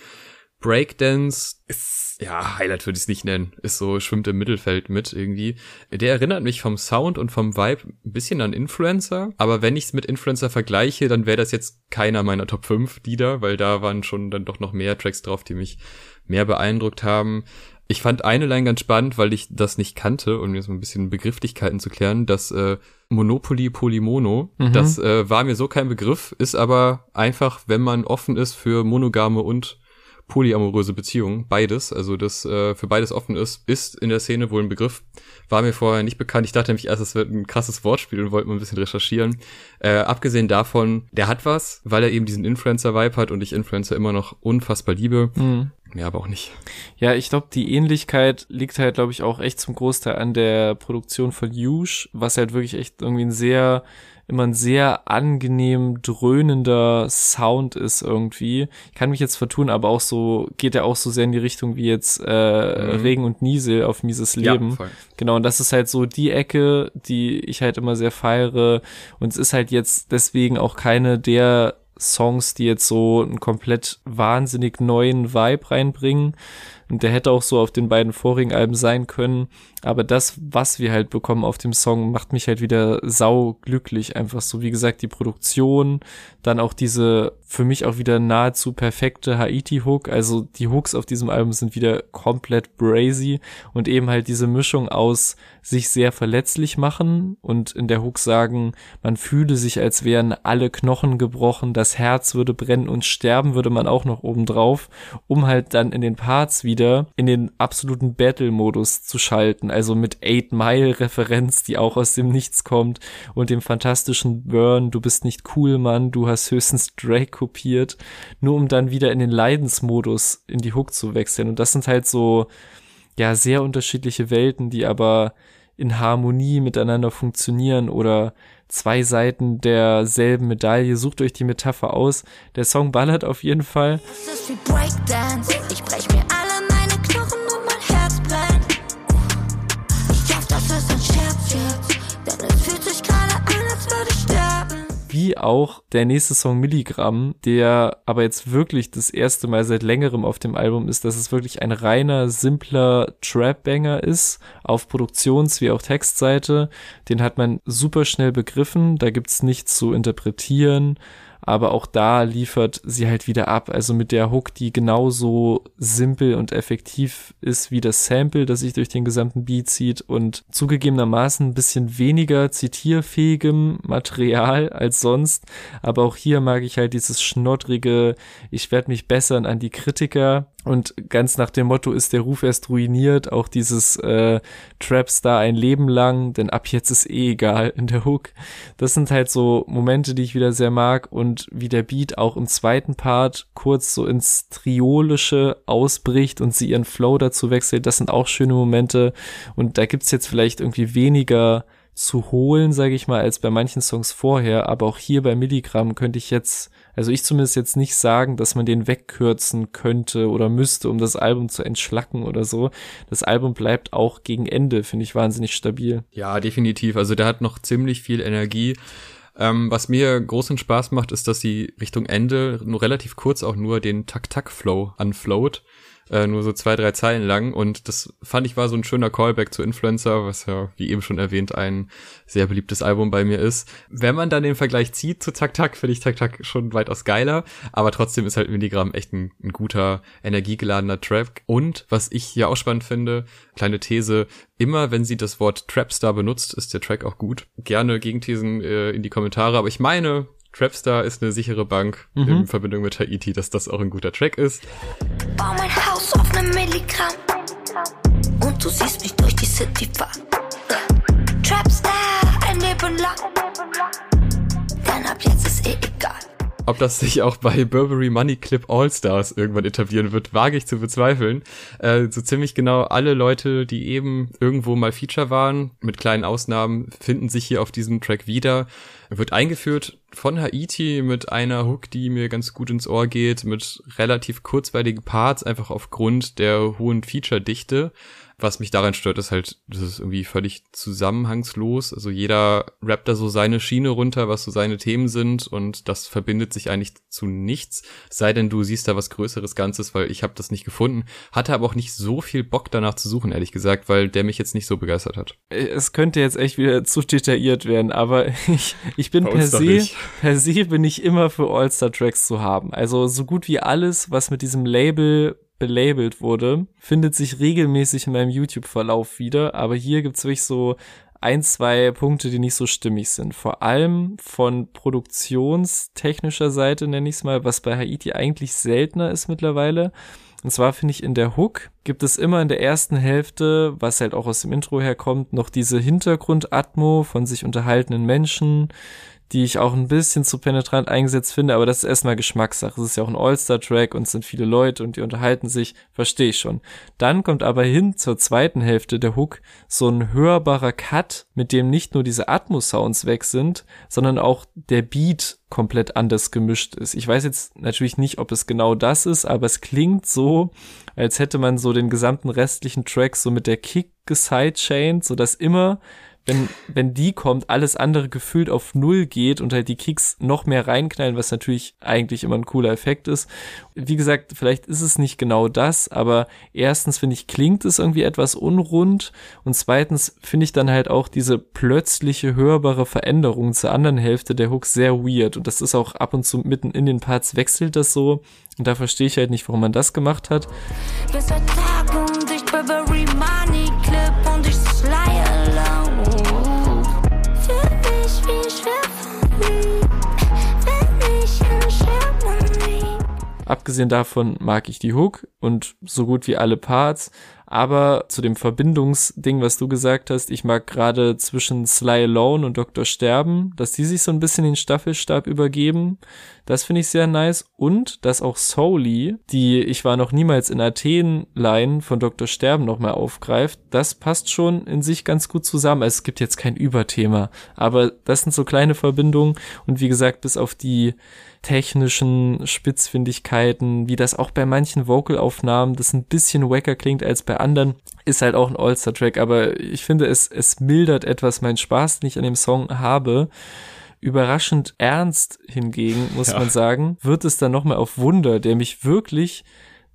Breakdance ist, ja, Highlight würde ich es nicht nennen, ist so, schwimmt im Mittelfeld mit irgendwie. Der erinnert mich vom Sound und vom Vibe ein bisschen an Influencer, aber wenn ich es mit Influencer vergleiche, dann wäre das jetzt keiner meiner Top 5 Lieder, weil da waren schon dann doch noch mehr Tracks drauf, die mich mehr beeindruckt haben. Ich fand eine Line ganz spannend, weil ich das nicht kannte, um mir so ein bisschen Begrifflichkeiten zu klären, das äh, Monopoly Polymono, Mhm. das äh, war mir so kein Begriff, ist aber einfach, wenn man offen ist für monogame und polyamoröse Beziehungen, beides, also das äh, für beides offen ist, ist in der Szene wohl ein Begriff. War mir vorher nicht bekannt. Ich dachte nämlich erst, es wird ein krasses Wortspiel und wollte mal ein bisschen recherchieren. Äh, abgesehen davon, der hat was, weil er eben diesen Influencer-Vibe hat und ich Influencer immer noch unfassbar liebe. Mhm. Mehr aber auch nicht. Ja, ich glaube, die Ähnlichkeit liegt halt, glaube ich, auch echt zum Großteil an der Produktion von Huge, was halt wirklich echt irgendwie ein sehr, immer ein sehr angenehm dröhnender Sound ist irgendwie. Ich kann mich jetzt vertun, aber auch so, geht er auch so sehr in die Richtung wie jetzt äh, Mhm. Regen und Niesel auf Mieses Leben. Ja. Genau, und das ist halt so die Ecke, die ich halt immer sehr feiere. Und es ist halt jetzt deswegen auch keine der Songs, die jetzt so einen komplett wahnsinnig neuen Vibe reinbringen. Und der hätte auch so auf den beiden vorigen Alben sein können. Aber das, was wir halt bekommen auf dem Song, macht mich halt wieder sau glücklich. Einfach so, wie gesagt, die Produktion, dann auch diese für mich auch wieder nahezu perfekte Haiti-Hook. Also die Hooks auf diesem Album sind wieder komplett brazy und eben halt diese Mischung aus sich sehr verletzlich machen und in der Hook sagen, man fühle sich, als wären alle Knochen gebrochen, das Herz würde brennen und sterben würde man auch noch obendrauf, um halt dann in den Parts wieder in den absoluten Battle-Modus zu schalten, also mit Eight Mile-Referenz, die auch aus dem Nichts kommt und dem fantastischen Burn, du bist nicht cool, Mann, du hast höchstens Drake kopiert, nur um dann wieder in den Leidensmodus in die Hook zu wechseln und das sind halt so, ja, sehr unterschiedliche Welten, die aber in Harmonie miteinander funktionieren oder zwei Seiten derselben Medaille. Sucht euch die Metapher aus. Der Song ballert auf jeden Fall. Das ist wie Breakdance. Ich brech mir Wie auch der nächste Song Milligramm, der aber jetzt wirklich das erste Mal seit längerem auf dem Album ist, dass es wirklich ein reiner, simpler Trap-Banger ist, auf Produktions- wie auch Textseite. Den hat man super schnell begriffen, da gibt's nichts zu interpretieren. Aber auch da liefert sie halt wieder ab. Also mit der Hook, die genauso simpel und effektiv ist wie das Sample, das sich durch den gesamten Beat zieht und zugegebenermaßen ein bisschen weniger zitierfähigem Material als sonst. Aber auch hier mag ich halt dieses schnoddrige, ich werde mich bessern an die Kritiker und ganz nach dem Motto ist der Ruf erst ruiniert, auch dieses äh, Trapstar ein Leben lang, denn ab jetzt ist eh egal in der Hook. Das sind halt so Momente, die ich wieder sehr mag und wie der Beat auch im zweiten Part kurz so ins Triolische ausbricht und sie ihren Flow dazu wechselt, das sind auch schöne Momente und da gibt's jetzt vielleicht irgendwie weniger zu holen, sage ich mal, als bei manchen Songs vorher, aber auch hier bei Milligramm könnte ich jetzt also ich zumindest jetzt nicht sagen, dass man den wegkürzen könnte oder müsste, um das Album zu entschlacken oder so. Das Album bleibt auch gegen Ende, finde ich wahnsinnig stabil. Ja, definitiv. Also der hat noch ziemlich viel Energie. Ähm, was mir großen Spaß macht, ist, dass sie Richtung Ende nur relativ kurz auch nur den Tak-Tak-Flow anflowt äh, nur so zwei, drei Zeilen lang. Und das fand ich war so ein schöner Callback zu Influencer, was ja, wie eben schon erwähnt, ein sehr beliebtes Album bei mir ist. Wenn man dann den Vergleich zieht zu Tak Tak, finde ich Tak Tak schon weitaus geiler. Aber trotzdem ist halt Milligramm echt ein, ein guter, energiegeladener Track. Und was ich ja auch spannend finde, kleine These, immer wenn sie das Wort Trapstar benutzt, ist der Track auch gut. Gerne Gegenthesen äh, in die Kommentare, aber ich meine, Trapstar ist eine sichere Bank mhm. in Verbindung mit Haiti, dass das auch ein guter Track ist. Bau mein Haus auf einem Milligramm und du siehst mich durch die City fahren. Trapstar, ein Leben lang, denn ab jetzt ist eh egal. Ob das sich auch bei Burberry Money Clip All Stars irgendwann etablieren wird, wage ich zu bezweifeln. Äh, so ziemlich genau alle Leute, die eben irgendwo mal Feature waren, mit kleinen Ausnahmen, finden sich hier auf diesem Track wieder. Wird eingeführt von Haiti mit einer Hook, die mir ganz gut ins Ohr geht, mit relativ kurzweiligen Parts, einfach aufgrund der hohen Feature-Dichte. Was mich daran stört, ist halt, das ist irgendwie völlig zusammenhangslos. Also jeder rappt da so seine Schiene runter, was so seine Themen sind und das verbindet sich eigentlich zu nichts. Sei denn, du siehst da was Größeres Ganzes, weil ich habe das nicht gefunden. Hatte aber auch nicht so viel Bock danach zu suchen, ehrlich gesagt, weil der mich jetzt nicht so begeistert hat. Es könnte jetzt echt wieder zu detailliert werden, aber ich, ich bin per se, per se bin ich immer für All-Star-Tracks zu haben. Also so gut wie alles, was mit diesem Label belabelt wurde, findet sich regelmäßig in meinem YouTube-Verlauf wieder, aber hier gibt's wirklich so ein, zwei Punkte, die nicht so stimmig sind. Vor allem von produktionstechnischer Seite nenne ich es mal, was bei Haiti eigentlich seltener ist mittlerweile. Und zwar finde ich in der Hook gibt es immer in der ersten Hälfte, was halt auch aus dem Intro herkommt, noch diese Hintergrundatmo von sich unterhaltenen Menschen, die ich auch ein bisschen zu penetrant eingesetzt finde, aber das ist erstmal Geschmackssache. Es ist ja auch ein All-Star-Track und es sind viele Leute und die unterhalten sich, verstehe ich schon. Dann kommt aber hin zur zweiten Hälfte der Hook so ein hörbarer Cut, mit dem nicht nur diese Atmos-Sounds weg sind, sondern auch der Beat komplett anders gemischt ist. Ich weiß jetzt natürlich nicht, ob es genau das ist, aber es klingt so, als hätte man so den gesamten restlichen Track so mit der Kick gesidechained, so dass immer wenn, wenn die kommt, alles andere gefühlt auf Null geht und halt die Kicks noch mehr reinknallen, was natürlich eigentlich immer ein cooler Effekt ist. Wie gesagt, vielleicht ist es nicht genau das, aber erstens finde ich, klingt es irgendwie etwas unrund und zweitens finde ich dann halt auch diese plötzliche hörbare Veränderung zur anderen Hälfte der Hook sehr weird und das ist auch ab und zu mitten in den Parts wechselt das so und da verstehe ich halt nicht, warum man das gemacht hat. Bis Abgesehen davon mag ich die Hook und so gut wie alle Parts. Aber zu dem Verbindungsding, was du gesagt hast, ich mag gerade zwischen Sly Alone und Dr. Sterben, dass die sich so ein bisschen den Staffelstab übergeben. Das finde ich sehr nice. Und dass auch Soli, die Ich war noch niemals in Athen Line von Dr. Sterben nochmal aufgreift, das passt schon in sich ganz gut zusammen. Also es gibt jetzt kein Überthema. Aber das sind so kleine Verbindungen. Und wie gesagt, bis auf die technischen Spitzfindigkeiten, wie das auch bei manchen Vocalaufnahmen, das ein bisschen wacker klingt als bei anderen, ist halt auch ein All-Star-Track, aber ich finde, es, es mildert etwas meinen Spaß, den ich an dem Song habe. Überraschend ernst hingegen, muss ja. man sagen, wird es dann nochmal auf Wunder, der mich wirklich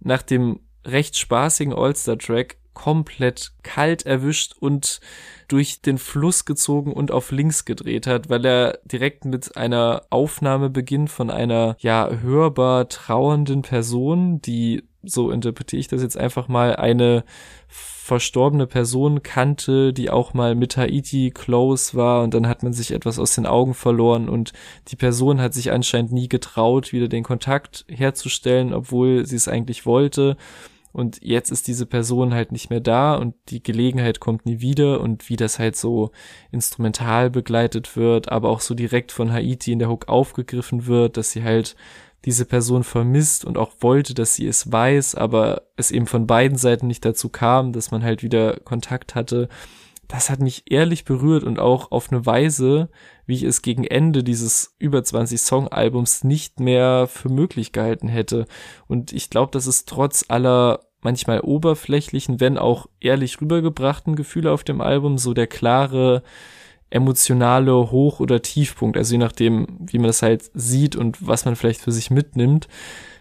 nach dem recht spaßigen All-Star-Track komplett kalt erwischt und durch den Fluss gezogen und auf links gedreht hat, weil er direkt mit einer Aufnahme beginnt von einer ja hörbar trauernden Person, die so interpretiere ich das jetzt einfach mal eine verstorbene Person kannte, die auch mal mit Haiti close war und dann hat man sich etwas aus den Augen verloren und die Person hat sich anscheinend nie getraut, wieder den Kontakt herzustellen, obwohl sie es eigentlich wollte. Und jetzt ist diese Person halt nicht mehr da und die Gelegenheit kommt nie wieder und wie das halt so instrumental begleitet wird, aber auch so direkt von Haiti in der Hook aufgegriffen wird, dass sie halt diese Person vermisst und auch wollte, dass sie es weiß, aber es eben von beiden Seiten nicht dazu kam, dass man halt wieder Kontakt hatte. Das hat mich ehrlich berührt und auch auf eine Weise, wie ich es gegen Ende dieses über 20 Song-Albums nicht mehr für möglich gehalten hätte. Und ich glaube, dass es trotz aller manchmal oberflächlichen, wenn auch ehrlich rübergebrachten Gefühle auf dem Album so der klare, emotionale Hoch- oder Tiefpunkt, also je nachdem, wie man das halt sieht und was man vielleicht für sich mitnimmt,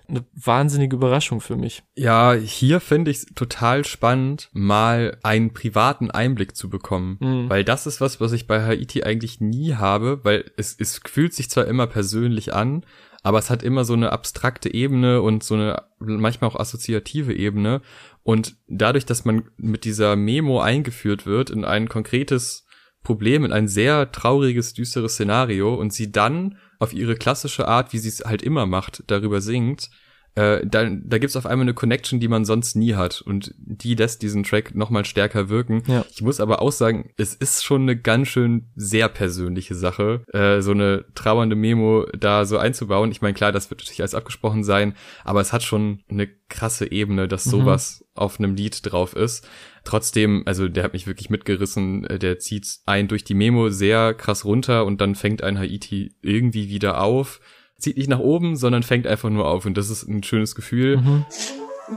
eine wahnsinnige Überraschung für mich. Ja, hier finde ich es total spannend, mal einen privaten Einblick zu bekommen, mhm. weil das ist was, was ich bei Haiti eigentlich nie habe, weil es, es fühlt sich zwar immer persönlich an, aber es hat immer so eine abstrakte Ebene und so eine manchmal auch assoziative Ebene und dadurch, dass man mit dieser Memo eingeführt wird in ein konkretes Problem in ein sehr trauriges, düsteres Szenario und sie dann auf ihre klassische Art, wie sie es halt immer macht, darüber singt, äh, da, da gibt's auf einmal eine Connection, die man sonst nie hat und die lässt diesen Track nochmal stärker wirken. Ja. Ich muss aber auch sagen, es ist schon eine ganz schön sehr persönliche Sache, äh, so eine trauernde Memo da so einzubauen. Ich meine, klar, das wird natürlich alles abgesprochen sein, aber es hat schon eine krasse Ebene, dass mhm. sowas mhm. auf einem Lied drauf ist. Trotzdem, also der hat mich wirklich mitgerissen, äh, der zieht ein durch die Memo sehr krass runter und dann fängt ein Haiti irgendwie wieder auf. Zieht nicht nach oben, sondern fängt einfach nur auf und das ist ein schönes Gefühl. Mhm.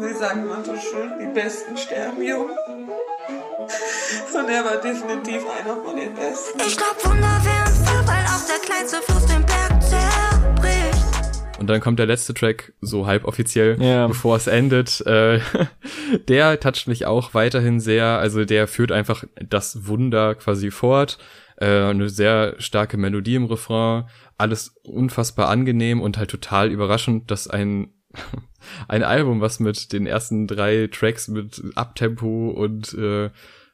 Wir sagen immer so schön, die Besten sterben jung. Und er war definitiv einer von den Besten. Ich glaub, Wunder wären weil auch der kleinste Fluss den Berg zerbricht. Und dann kommt der letzte Track, so halb offiziell, yeah. bevor es endet. Äh, der toucht mich auch weiterhin sehr. Also der führt einfach das Wunder quasi fort. Äh, eine sehr starke Melodie im Refrain. Alles unfassbar angenehm und halt total überraschend, dass ein ein Album, was mit den ersten drei Tracks mit Abtempo und äh,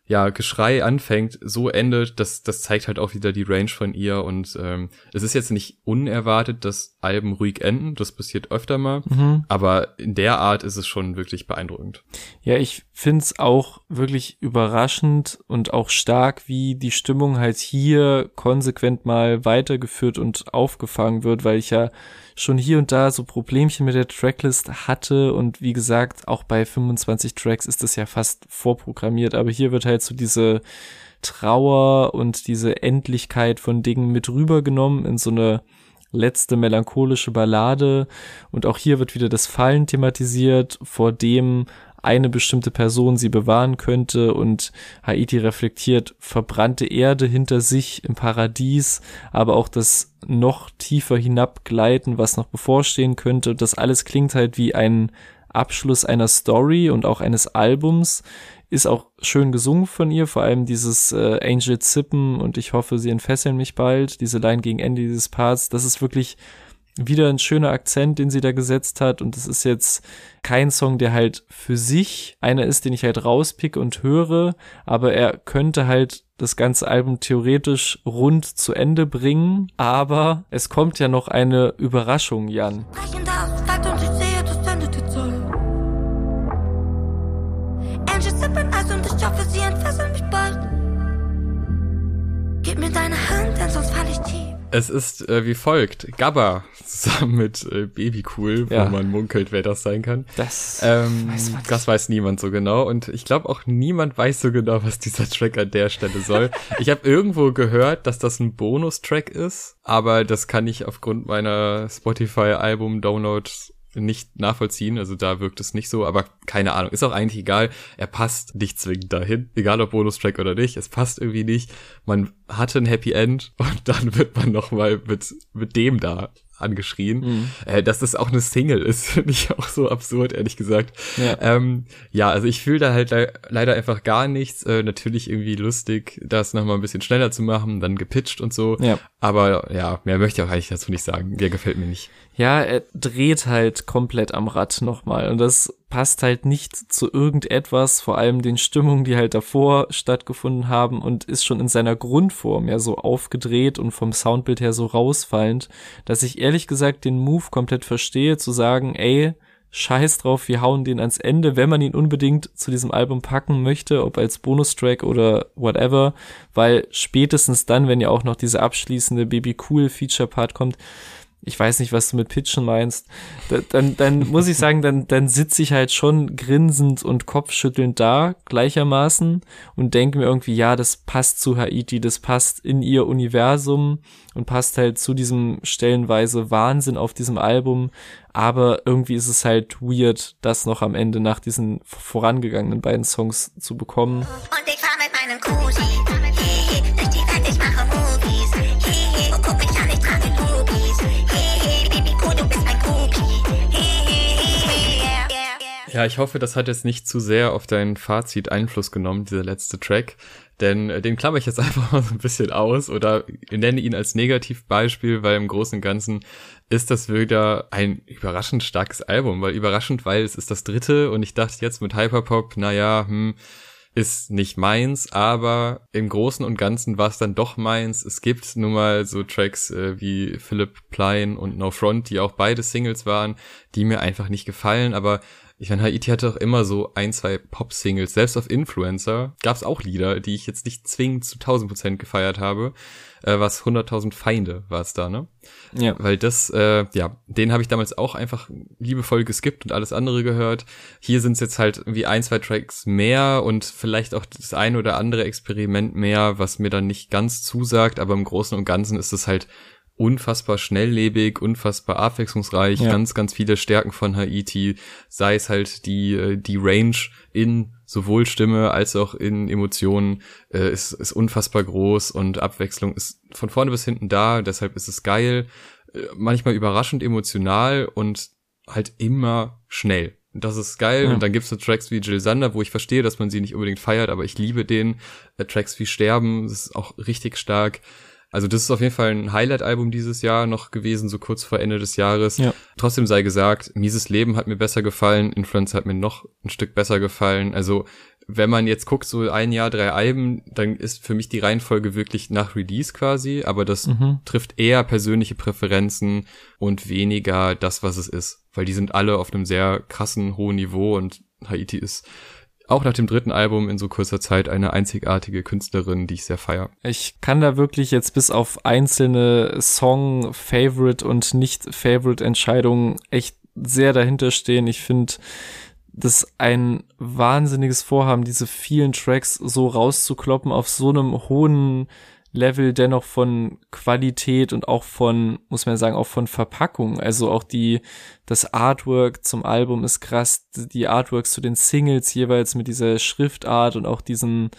ja, Geschrei anfängt, so endet, das, das zeigt halt auch wieder die Range von ihr und ähm, es ist jetzt nicht unerwartet, dass Alben ruhig enden, das passiert öfter mal, mhm. aber in der Art ist es schon wirklich beeindruckend. Ja, ich find's auch wirklich überraschend und auch stark, wie die Stimmung halt hier konsequent mal weitergeführt und aufgefangen wird, weil ich ja schon hier und da so Problemchen mit der Tracklist hatte und wie gesagt, auch bei 25 Tracks ist das ja fast vorprogrammiert, aber hier wird halt so diese Trauer und diese Endlichkeit von Dingen mit rübergenommen in so eine letzte melancholische Ballade und auch hier wird wieder das Fallen thematisiert, vor dem eine bestimmte Person sie bewahren könnte und Haiti reflektiert verbrannte Erde hinter sich im Paradies, aber auch das noch tiefer hinabgleiten, was noch bevorstehen könnte. Das alles klingt halt wie ein Abschluss einer Story und auch eines Albums. Ist auch schön gesungen von ihr, vor allem dieses äh, Angel Zippen und ich hoffe, sie entfesseln mich bald. Diese Line gegen Ende dieses Parts, das ist wirklich wieder ein schöner Akzent, den sie da gesetzt hat. Und das ist jetzt kein Song, der halt für sich einer ist, den ich halt rauspicke und höre, aber er könnte halt das ganze Album theoretisch rund zu Ende bringen. Aber es kommt ja noch eine Überraschung, Jan. Gib mir deine Hand, denn sonst fall ich tief. Es ist äh, wie folgt. Gabba zusammen mit äh, Baby Cool, wo ja. man munkelt, wer das sein kann. Das, ähm, weiß man das weiß niemand so genau. Und ich glaube auch niemand weiß so genau, was dieser Track an der Stelle soll. ich habe irgendwo gehört, dass das ein Bonustrack ist, aber das kann ich aufgrund meiner Spotify-Album-Downloads nicht nachvollziehen. Also da wirkt es nicht so, aber keine Ahnung. Ist auch eigentlich egal. Er passt nicht zwingend dahin. Egal ob Bonustrack oder nicht. Es passt irgendwie nicht. Man hatte ein Happy End und dann wird man nochmal mit, mit dem da angeschrien. Mhm. Äh, dass das auch eine Single ist, finde ich auch so absurd, ehrlich gesagt. Ja, ähm, ja also ich fühle da halt le leider einfach gar nichts. Äh, natürlich irgendwie lustig, das nochmal ein bisschen schneller zu machen, dann gepitcht und so. Ja. Aber ja, mehr möchte ich auch eigentlich dazu nicht sagen. Der gefällt mir nicht. Ja, er dreht halt komplett am Rad nochmal. Und das passt halt nicht zu irgendetwas, vor allem den Stimmungen, die halt davor stattgefunden haben und ist schon in seiner Grundform ja so aufgedreht und vom Soundbild her so rausfallend, dass ich ehrlich gesagt den Move komplett verstehe, zu sagen, ey, scheiß drauf, wir hauen den ans Ende, wenn man ihn unbedingt zu diesem Album packen möchte, ob als Bonustrack oder whatever, weil spätestens dann, wenn ja auch noch diese abschließende Baby Cool Feature Part kommt, ich weiß nicht, was du mit Pitchen meinst, da, dann, dann muss ich sagen, dann, dann sitze ich halt schon grinsend und kopfschüttelnd da, gleichermaßen, und denke mir irgendwie, ja, das passt zu Haiti, das passt in ihr Universum und passt halt zu diesem stellenweise Wahnsinn auf diesem Album, aber irgendwie ist es halt weird, das noch am Ende nach diesen vorangegangenen beiden Songs zu bekommen. Und ich fahr mit meinem Kusi, Ja, ich hoffe, das hat jetzt nicht zu sehr auf dein Fazit Einfluss genommen, dieser letzte Track. Denn äh, den klammer ich jetzt einfach mal so ein bisschen aus oder nenne ihn als Negativbeispiel, weil im Großen und Ganzen ist das wieder ein überraschend starkes Album, weil überraschend, weil es ist das dritte und ich dachte jetzt mit Hyperpop, naja, hm, ist nicht meins, aber im Großen und Ganzen war es dann doch meins. Es gibt nun mal so Tracks äh, wie Philip Plein und No Front, die auch beide Singles waren, die mir einfach nicht gefallen, aber ich meine, Haiti hatte auch immer so ein, zwei Pop-Singles. Selbst auf Influencer gab es auch Lieder, die ich jetzt nicht zwingend zu 1000 Prozent gefeiert habe. Äh, was 100.000 Feinde war es da, ne? Ja. Weil das, äh, ja, den habe ich damals auch einfach liebevoll geskippt und alles andere gehört. Hier sind es jetzt halt irgendwie ein, zwei Tracks mehr und vielleicht auch das eine oder andere Experiment mehr, was mir dann nicht ganz zusagt, aber im Großen und Ganzen ist es halt unfassbar schnelllebig, unfassbar abwechslungsreich, ja. ganz, ganz viele Stärken von Haiti, sei es halt die, äh, die Range in sowohl Stimme als auch in Emotionen, äh, ist, ist unfassbar groß und Abwechslung ist von vorne bis hinten da, deshalb ist es geil, äh, manchmal überraschend emotional und halt immer schnell. Das ist geil. Ja. Und dann gibt's so Tracks wie Jill Sander, wo ich verstehe, dass man sie nicht unbedingt feiert, aber ich liebe den. Äh, Tracks wie Sterben, das ist auch richtig stark. Also das ist auf jeden Fall ein Highlight-Album dieses Jahr noch gewesen, so kurz vor Ende des Jahres. Ja. Trotzdem sei gesagt, Mieses Leben hat mir besser gefallen, Influencer hat mir noch ein Stück besser gefallen. Also wenn man jetzt guckt, so ein Jahr, drei Alben, dann ist für mich die Reihenfolge wirklich nach Release quasi, aber das mhm. trifft eher persönliche Präferenzen und weniger das, was es ist. Weil die sind alle auf einem sehr krassen, hohen Niveau und Haiti ist auch nach dem dritten Album in so kurzer Zeit eine einzigartige Künstlerin, die ich sehr feier. Ich kann da wirklich jetzt bis auf einzelne Song, Favorite und Nicht-Favorite Entscheidungen echt sehr dahinter stehen. Ich finde das ein wahnsinniges Vorhaben, diese vielen Tracks so rauszukloppen auf so einem hohen Level dennoch von Qualität und auch von, muss man sagen, auch von Verpackung. Also auch die, das Artwork zum Album ist krass, die Artworks zu den Singles jeweils mit dieser Schriftart und auch diesen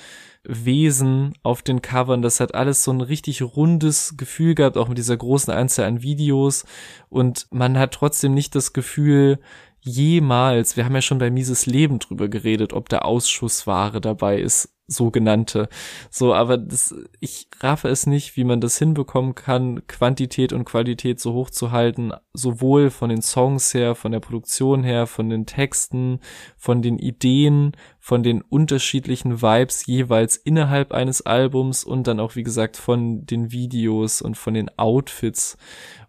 Wesen auf den Covern, das hat alles so ein richtig rundes Gefühl gehabt, auch mit dieser großen Anzahl an Videos. Und man hat trotzdem nicht das Gefühl, jemals, wir haben ja schon bei Mises Leben drüber geredet, ob da Ausschussware dabei ist, sogenannte. So, aber das, ich raffe es nicht, wie man das hinbekommen kann, Quantität und Qualität so hoch zu halten, sowohl von den Songs her, von der Produktion her, von den Texten, von den Ideen, von den unterschiedlichen Vibes jeweils innerhalb eines Albums und dann auch, wie gesagt, von den Videos und von den Outfits.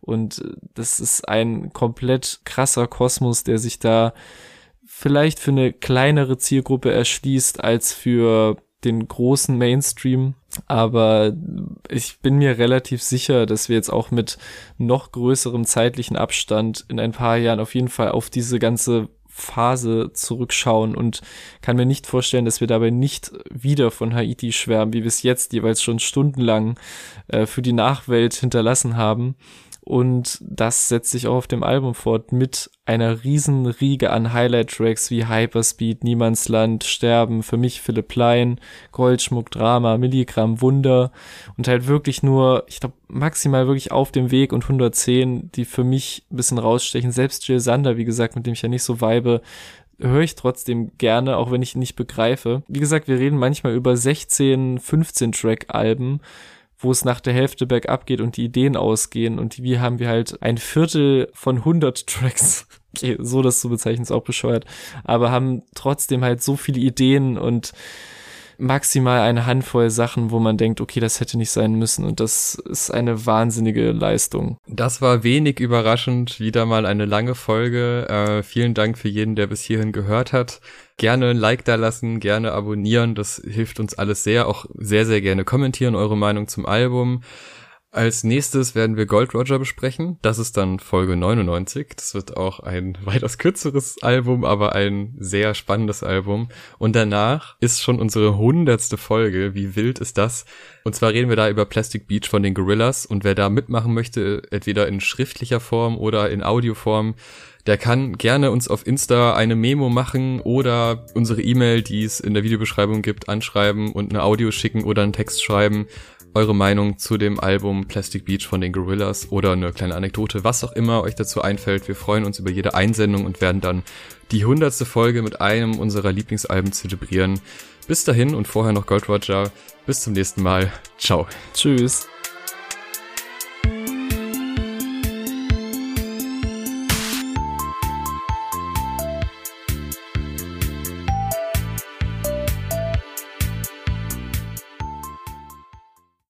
Und das ist ein komplett krasser Kosmos, der sich da vielleicht für eine kleinere Zielgruppe erschließt als für den großen Mainstream. Aber ich bin mir relativ sicher, dass wir jetzt auch mit noch größerem zeitlichen Abstand in ein paar Jahren auf jeden Fall auf diese ganze Phase zurückschauen und kann mir nicht vorstellen, dass wir dabei nicht wieder von Haiti schwärmen, wie wir es jetzt jeweils schon stundenlang äh, für die Nachwelt hinterlassen haben. Und das setzt sich auch auf dem Album fort mit einer riesen Riege an Highlight-Tracks wie Hyperspeed, Niemandsland, Sterben, für mich Philipp Plein, Goldschmuck, Drama, Milligramm, Wunder und halt wirklich nur, ich glaube, maximal wirklich auf dem Weg und 110, die für mich ein bisschen rausstechen. Selbst Jill Sander, wie gesagt, mit dem ich ja nicht so vibe, höre ich trotzdem gerne, auch wenn ich ihn nicht begreife. Wie gesagt, wir reden manchmal über 16, 15 Track-Alben, wo es nach der Hälfte bergab geht und die Ideen ausgehen und wir haben wir halt ein Viertel von 100 Tracks. Okay, so das zu bezeichnen ist auch bescheuert, aber haben trotzdem halt so viele Ideen und maximal eine Handvoll Sachen, wo man denkt, okay, das hätte nicht sein müssen. Und das ist eine wahnsinnige Leistung. Das war wenig überraschend. Wieder mal eine lange Folge. Äh, vielen Dank für jeden, der bis hierhin gehört hat. Gerne ein Like da lassen, gerne abonnieren. Das hilft uns alles sehr. Auch sehr, sehr gerne kommentieren eure Meinung zum Album. Als nächstes werden wir Gold Roger besprechen. Das ist dann Folge 99. Das wird auch ein weitaus kürzeres Album, aber ein sehr spannendes Album. Und danach ist schon unsere hundertste Folge. Wie wild ist das? Und zwar reden wir da über Plastic Beach von den Gorillas. Und wer da mitmachen möchte, entweder in schriftlicher Form oder in Audioform, der kann gerne uns auf Insta eine Memo machen oder unsere E-Mail, die es in der Videobeschreibung gibt, anschreiben und eine Audio schicken oder einen Text schreiben eure Meinung zu dem Album Plastic Beach von den Gorillas oder eine kleine Anekdote, was auch immer euch dazu einfällt. Wir freuen uns über jede Einsendung und werden dann die hundertste Folge mit einem unserer Lieblingsalben zelebrieren. Bis dahin und vorher noch Gold Roger. Bis zum nächsten Mal. Ciao. Tschüss.